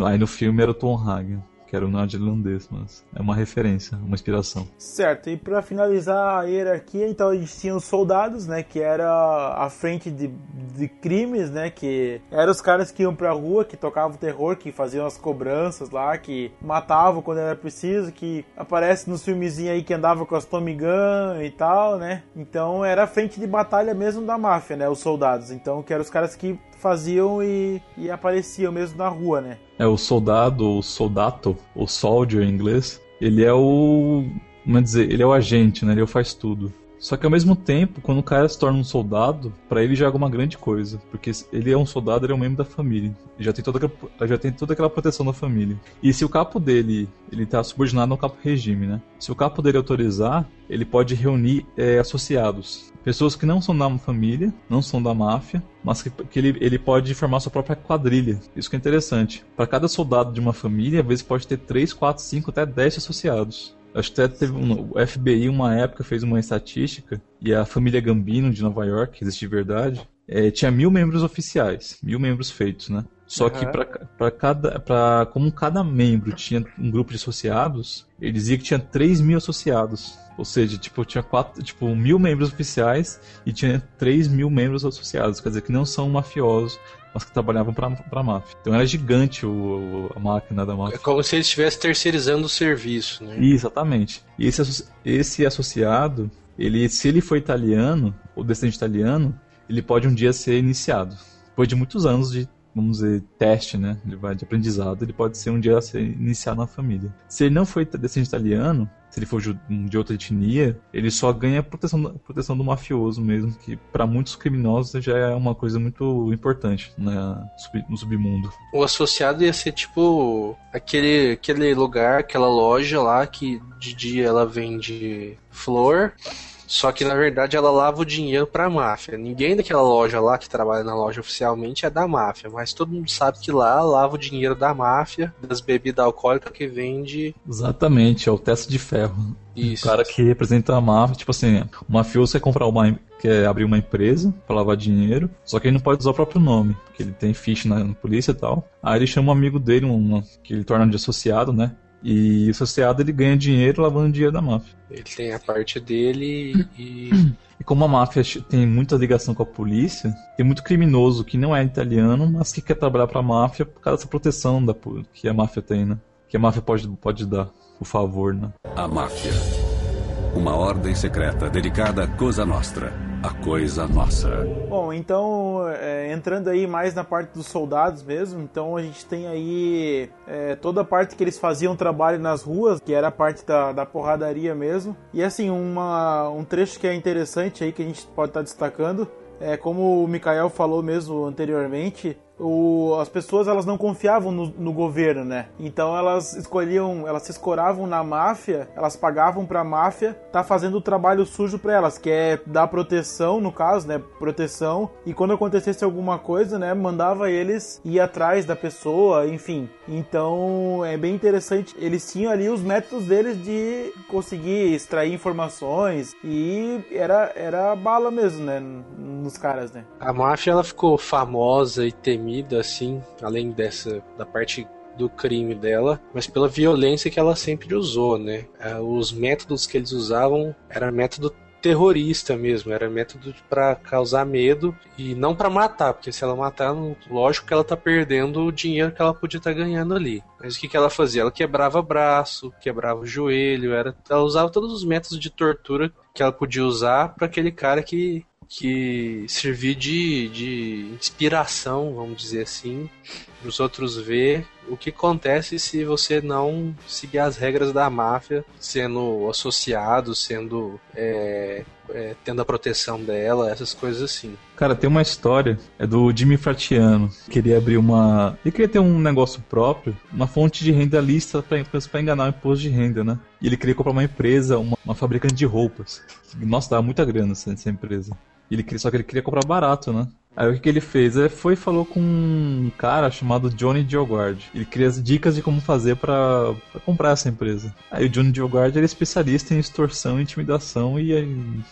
Aí no filme era o Tom Hagen, que era nerd irlandês, mas é uma referência, uma inspiração. Certo, e pra finalizar a hierarquia, então a gente tinha os soldados, né, que era a frente de, de crimes, né, que eram os caras que iam pra rua, que tocavam terror, que faziam as cobranças lá, que matavam quando era preciso, que aparece nos filmezinhos aí que andava com as Tommy Gun e tal, né, então era a frente de batalha mesmo da máfia, né, os soldados, então que eram os caras que faziam e, e apareciam mesmo na rua, né. É o soldado, o soldato, o soldier em inglês, ele é o. Como é dizer? Ele é o agente, né? Ele é faz tudo. Só que ao mesmo tempo, quando o cara se torna um soldado, pra ele já é alguma grande coisa. Porque ele é um soldado, ele é um membro da família. Já tem toda aquela, já tem toda aquela proteção da família. E se o capo dele, ele tá subordinado ao capo regime, né? Se o capo dele autorizar, ele pode reunir é, associados. Pessoas que não são da família, não são da máfia, mas que, que ele, ele pode formar sua própria quadrilha. Isso que é interessante. Para cada soldado de uma família, às vezes pode ter 3, 4, 5, até 10 associados. Acho que até teve um, o FBI, uma época, fez uma estatística e a família Gambino de Nova York, que existe de verdade, é, tinha mil membros oficiais, mil membros feitos, né? Só que Aham. para cada, pra, como cada membro tinha um grupo de associados, ele dizia que tinha 3 mil associados. Ou seja, tipo, tinha quatro, tipo, mil membros oficiais e tinha 3 mil membros associados. Quer dizer, que não são mafiosos, mas que trabalhavam para a máfia. Então era gigante o, a máquina da É máfia. como se ele estivesse terceirizando o serviço, né? Exatamente. E esse, esse associado, ele, se ele for italiano, ou descendente italiano, ele pode um dia ser iniciado. Depois de muitos anos de, vamos dizer, teste, né? Ele vai de aprendizado, ele pode ser um dia ser iniciado na família. Se ele não for ita- descendente italiano, se ele for de outra etnia, ele só ganha proteção, proteção do mafioso mesmo, que para muitos criminosos já é uma coisa muito importante né, no submundo. O associado ia ser tipo aquele, aquele lugar, aquela loja lá que de dia ela vende flor só que na verdade ela lava o dinheiro pra máfia. Ninguém daquela loja lá que trabalha na loja oficialmente é da máfia, mas todo mundo sabe que lá lava o dinheiro da máfia, das bebidas alcoólicas que vende. Exatamente, é o teste de ferro. Isso. O cara que representa a máfia, tipo assim, o mafioso quer comprar uma. quer abrir uma empresa pra lavar dinheiro, só que ele não pode usar o próprio nome, porque ele tem ficha na, na polícia e tal. Aí ele chama um amigo dele, um, que ele torna de associado, né? E o associado ele ganha dinheiro lavando dinheiro da máfia. Ele tem a parte dele e. E como a máfia tem muita ligação com a polícia, tem muito criminoso que não é italiano, mas que quer trabalhar para a máfia por causa dessa proteção da, que a máfia tem, né? Que a máfia pode, pode dar, por favor, né? A máfia. Uma ordem secreta dedicada à Cosa Nostra a coisa nossa. Bom, então, é, entrando aí mais na parte dos soldados mesmo, então a gente tem aí é, toda a parte que eles faziam trabalho nas ruas, que era a parte da, da porradaria mesmo. E assim, uma, um trecho que é interessante aí que a gente pode estar tá destacando é, como o Mikael falou mesmo anteriormente, o, as pessoas elas não confiavam no, no, governo, né? Então elas escolhiam, elas se escoravam na máfia, elas pagavam para a máfia tá fazendo o trabalho sujo para elas, que é dar proteção, no caso, né? Proteção. E quando acontecesse alguma coisa, né? Mandava eles ir atrás da pessoa, enfim. Então é bem interessante. Eles tinham ali os métodos deles de conseguir extrair informações e era era bala mesmo, né? Nos caras, né? A máfia ela ficou famosa e temida temida, assim, além dessa da parte do crime dela, mas pela violência que ela sempre usou, né? É, os métodos que eles usavam era método terrorista mesmo, era método para causar medo e não para matar, porque se ela matar, lógico que ela tá perdendo o dinheiro que ela podia estar tá ganhando ali. Mas o que, que ela fazia? Ela quebrava braço, quebrava o joelho, era, ela usava todos os métodos de tortura que ela podia usar para aquele cara que que servir de, de inspiração, vamos dizer assim, para os outros ver o que acontece se você não seguir as regras da máfia, sendo associado, sendo é, é, tendo a proteção dela, essas coisas assim. Cara, tem uma história, é do Jimmy Fratiano. Queria abrir uma. Ele queria ter um negócio próprio, uma fonte de renda lista para enganar o imposto de renda, né? E ele queria comprar uma empresa, uma, uma fabricante de roupas. Nossa, dava muita grana essa empresa. Ele só que ele queria comprar barato, né? Aí o que, que ele fez? Ele foi e falou com um cara chamado Johnny Diogard. Ele queria as dicas de como fazer para comprar essa empresa. Aí o Johnny Diogard era é especialista em extorsão, intimidação e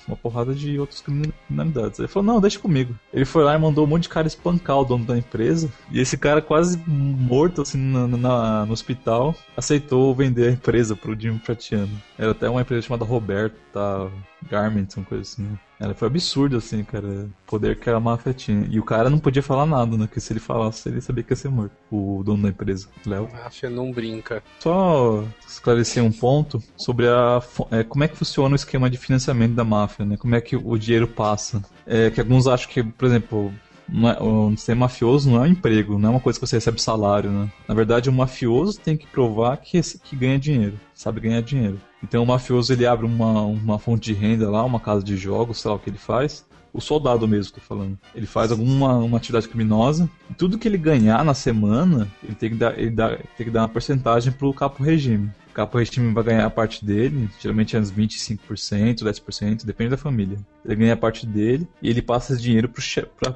uma porrada de outras criminalidades. Ele falou: Não, deixa comigo. Ele foi lá e mandou um monte de cara espancar o dono da empresa. E esse cara, quase morto assim na, na, no hospital, aceitou vender a empresa pro Jimmy Fratiano. Era até uma empresa chamada Roberta Garment, uma coisa assim. Ela foi absurdo, assim, cara, o poder que a máfia tinha. E o cara não podia falar nada, né? Porque se ele falasse, ele sabia que ia ser morto. O dono da empresa, Léo. A máfia não brinca. Só esclarecer um ponto sobre a, é, como é que funciona o esquema de financiamento da máfia, né? Como é que o dinheiro passa. É, que alguns acham que, por exemplo, não é, ser mafioso não é um emprego, não é uma coisa que você recebe salário, né? Na verdade, o mafioso tem que provar que, que ganha dinheiro, sabe ganhar dinheiro. Então o mafioso ele abre uma, uma fonte de renda lá, uma casa de jogos, sei lá o que ele faz. O soldado mesmo, tô falando. Ele faz alguma uma atividade criminosa. E tudo que ele ganhar na semana, ele tem que dar, ele dá, tem que dar uma porcentagem pro capo regime. Capo regime vai ganhar a parte dele, geralmente é uns 25%, 10%, depende da família. Ele ganha a parte dele e ele passa esse dinheiro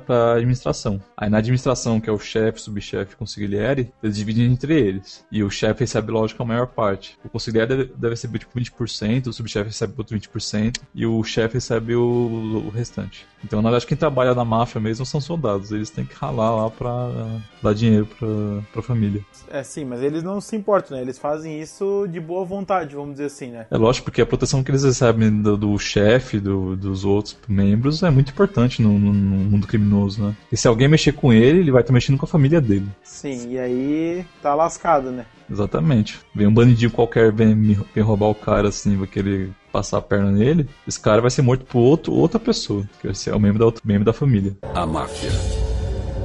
para a administração. Aí na administração, que é o chefe, subchefe e consigliere, eles dividem entre eles. E o chefe recebe, lógico, a maior parte. O consigliere deve, deve receber tipo 20%, o subchefe recebe outro 20% e o chefe recebe o, o restante. Então, na verdade, quem trabalha na máfia mesmo são soldados. Eles têm que ralar lá pra dar dinheiro pra, pra família. É, sim, mas eles não se importam, né? Eles fazem isso de boa vontade, vamos dizer assim, né? É lógico, porque a proteção que eles recebem do, do chefe, do, dos outros membros, é muito importante no, no, no, mundo criminoso, né? E se alguém mexer com ele, ele vai estar mexendo com a família dele. Sim, e aí tá lascado, né? Exatamente. Vem um bandidinho qualquer, vem, vem roubar o cara assim, vai querer passar a perna nele, esse cara vai ser morto por outro, outra pessoa, que é o membro da, outro, membro da família. A máfia.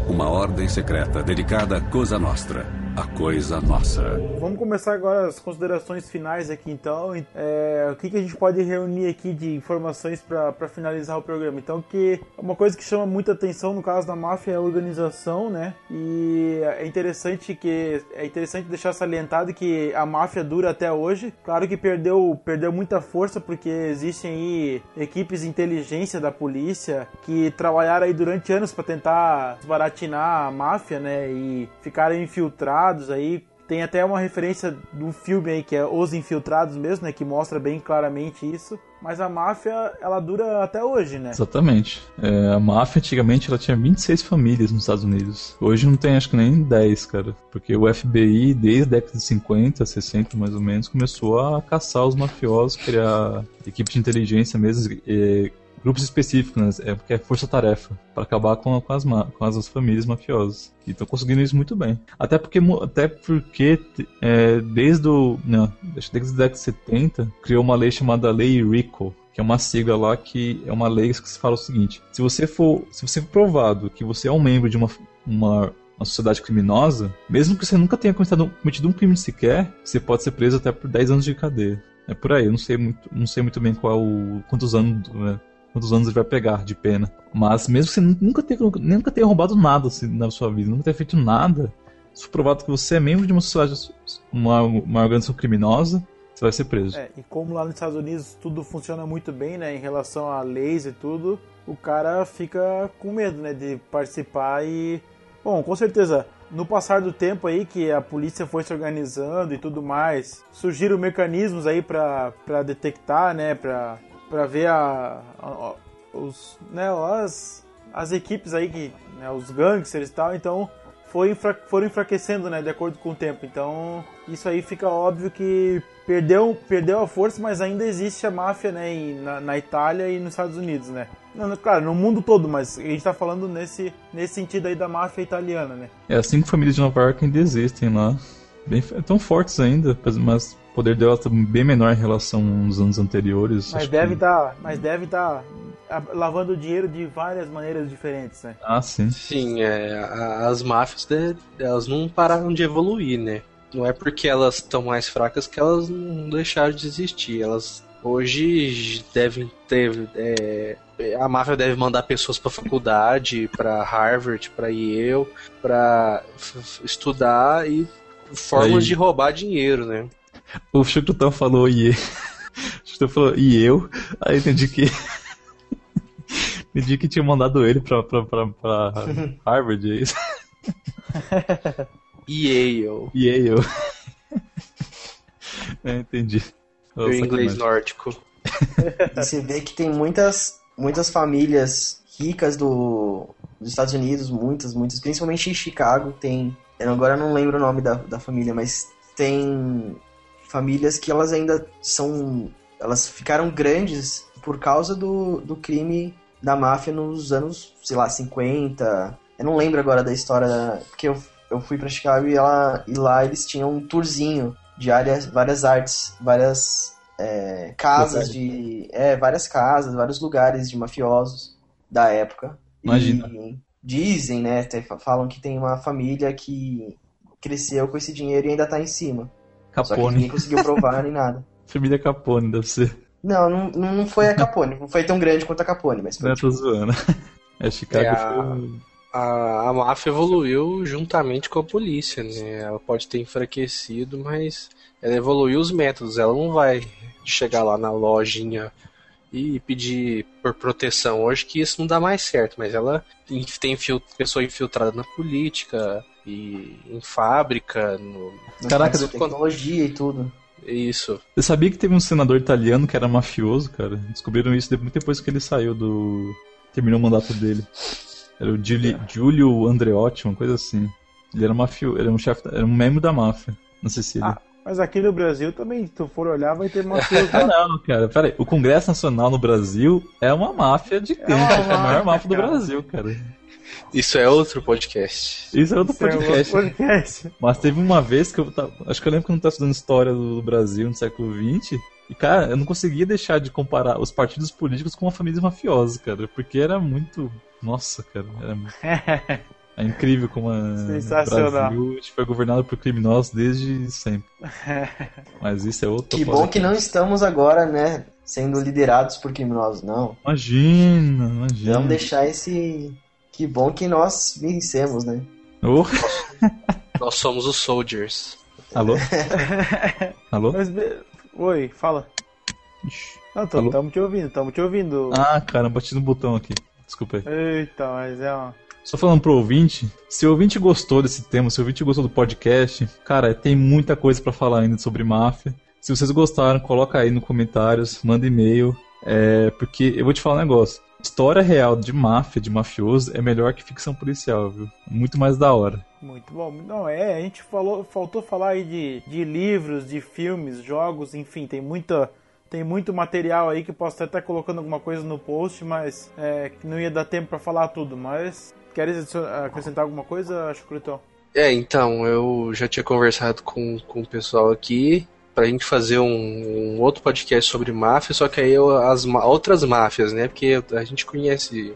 Uma ordem secreta dedicada à Cosa Nostra a coisa nossa. Vamos começar agora as considerações finais aqui então. É, o que, que a gente pode reunir aqui de informações para finalizar o programa? Então, que uma coisa que chama muita atenção no caso da máfia é a organização, né? E é interessante que é interessante deixar salientado que a máfia dura até hoje. Claro que perdeu, perdeu muita força porque existem aí equipes de inteligência da polícia que trabalharam aí durante anos para tentar desbaratinar a máfia, né? E ficaram infiltrados aí tem até uma referência do filme aí que é Os Infiltrados mesmo, né, que mostra bem claramente isso. Mas a máfia, ela dura até hoje, né? Exatamente. É, a máfia antigamente ela tinha 26 famílias nos Estados Unidos. Hoje não tem acho que nem 10, cara. Porque o FBI, desde a década de 50, 60 mais ou menos, começou a caçar os mafiosos, criar equipe de inteligência mesmo, grupos específicos, né? É porque é força-tarefa para acabar com, com, as, com as famílias mafiosas. E estão conseguindo isso muito bem. Até porque, até porque é, desde o não, desde a década de 70 criou uma lei chamada Lei RICO, que é uma sigla lá que é uma lei que se fala o seguinte: se você for, se você for provado que você é um membro de uma, uma uma sociedade criminosa, mesmo que você nunca tenha cometido, cometido um crime sequer, você pode ser preso até por 10 anos de cadeia. É por aí, eu não sei muito, não sei muito bem qual quantos anos, né, quantos anos ele vai pegar de pena. Mas mesmo que você nunca tenha, nunca tenha roubado nada assim, na sua vida, nunca tenha feito nada, se for provado que você é membro de uma sociedade, uma, uma organização criminosa, você vai ser preso. É, e como lá nos Estados Unidos tudo funciona muito bem, né, em relação a leis e tudo, o cara fica com medo, né, de participar e... Bom, com certeza, no passar do tempo aí que a polícia foi se organizando e tudo mais, surgiram mecanismos aí para detectar, né, para para ver a, a, os, né, as, as equipes aí, que, né, os gangsters e tal, então foi foram enfraquecendo, né, de acordo com o tempo. Então, isso aí fica óbvio que perdeu, perdeu a força, mas ainda existe a máfia, né, na, na Itália e nos Estados Unidos, né. Claro, no mundo todo, mas a gente tá falando nesse, nesse sentido aí da máfia italiana, né. É, as cinco famílias de Nova York ainda existem lá. Bem, tão fortes ainda, mas o poder dela tá bem menor em relação aos anos anteriores. Mas deve estar, tá, mas deve estar tá lavando dinheiro de várias maneiras diferentes, né? Ah, sim. Sim, é, as máfias elas não pararam de evoluir, né? Não é porque elas estão mais fracas que elas não deixaram de existir. Elas hoje devem ter é, a máfia deve mandar pessoas para faculdade, para Harvard, para Yale, para estudar e formas Aí. de roubar dinheiro, né? O Chucrutão falou e o Chucrutão falou e eu, aí entendi que entendi que tinha mandado ele pra, pra, pra, pra Harvard, é isso? Yale. Yale. É, entendi. O inglês nórdico. E você vê que tem muitas, muitas famílias ricas do, dos Estados Unidos, muitas, muitas, principalmente em Chicago, tem. Eu agora não lembro o nome da, da família, mas tem famílias que elas ainda são. Elas ficaram grandes por causa do, do crime da máfia nos anos, sei lá, 50. Eu não lembro agora da história, porque eu, eu fui para Chicago e, ela, e lá eles tinham um tourzinho de áreas, várias artes, várias é, casas de. É, várias casas, vários lugares de mafiosos da época. Imagina. E dizem, né? Falam que tem uma família que cresceu com esse dinheiro e ainda tá em cima. Capone. Só que ninguém conseguiu provar nem nada. Família Capone, deve ser. Não, não, não foi a Capone. Não foi tão grande quanto a Capone, mas foi. Não, tipo... tô zoando. É, Chicago é, a... foi. A, a máfia evoluiu juntamente com a polícia, né? Ela pode ter enfraquecido, mas ela evoluiu os métodos. Ela não vai chegar lá na lojinha e pedir por proteção hoje, que isso não dá mais certo, mas ela tem pessoa infiltrada na política, e em fábrica, no. Caraca, tecnologia e tudo. Isso. Você sabia que teve um senador italiano que era mafioso, cara? Descobriram isso muito depois que ele saiu do. terminou o mandato dele. Era o Giulio, é. Giulio Andreotti, uma coisa assim. Ele era mafioso, era um chefe, era um membro da máfia na Sicília. Ah, mas aqui no Brasil também, se tu for olhar, vai ter mafioso. ah, não, cara, peraí. O Congresso Nacional no Brasil é uma máfia de é, é a maior máfia do Brasil, cara. Isso é outro podcast. Isso é outro Isso podcast. É outro podcast. Mas teve uma vez que eu tava, acho que eu lembro que eu não estava estudando história do Brasil no século XX. E, cara, eu não conseguia deixar de comparar os partidos políticos com a família mafiosa, cara. Porque era muito. Nossa, cara. Era muito... É incrível como a Sensacional. Brasil foi governado por criminosos desde sempre. Mas isso é outro Que bom que não estamos agora, né, sendo liderados por criminosos, não. Imagina, imagina. Vamos deixar esse. Que bom que nós vencemos, né? Oh, Nós somos os soldiers. alô? alô? Mas, Oi, fala. Ixi. Não, Alô? estamos te ouvindo, estamos te ouvindo. Ah, cara, bati no botão aqui. Desculpa aí. Eita, mas é uma. Só falando pro ouvinte, se o ouvinte gostou desse tema, se o ouvinte gostou do podcast, cara, tem muita coisa pra falar ainda sobre máfia. Se vocês gostaram, coloca aí nos comentários, manda e-mail, é, porque eu vou te falar um negócio. História real de máfia, de mafioso, é melhor que ficção policial, viu? Muito mais da hora. Muito bom. Não, é, a gente falou, faltou falar aí de, de livros, de filmes, jogos, enfim, tem muita. Tem muito material aí que eu posso até estar colocando alguma coisa no post, mas é, que não ia dar tempo pra falar tudo. Mas queres acrescentar alguma coisa, Chucrutão? É, então, eu já tinha conversado com, com o pessoal aqui pra gente fazer um, um outro podcast sobre máfia, só que aí as outras máfias, né? Porque a gente conhece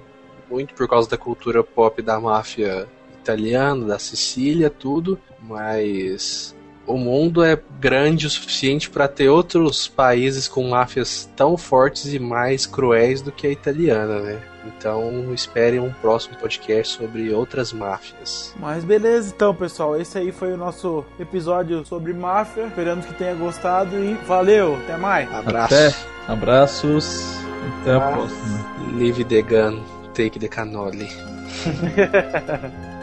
muito por causa da cultura pop da máfia italiana, da Sicília, tudo, mas o mundo é grande o suficiente para ter outros países com máfias tão fortes e mais cruéis do que a italiana, né? Então esperem um próximo podcast sobre outras máfias. Mas beleza, então, pessoal. Esse aí foi o nosso episódio sobre máfia. Esperamos que tenha gostado e valeu, até mais. Abraço. Até, abraços, até a próxima. Leave the gun, take the cannoli.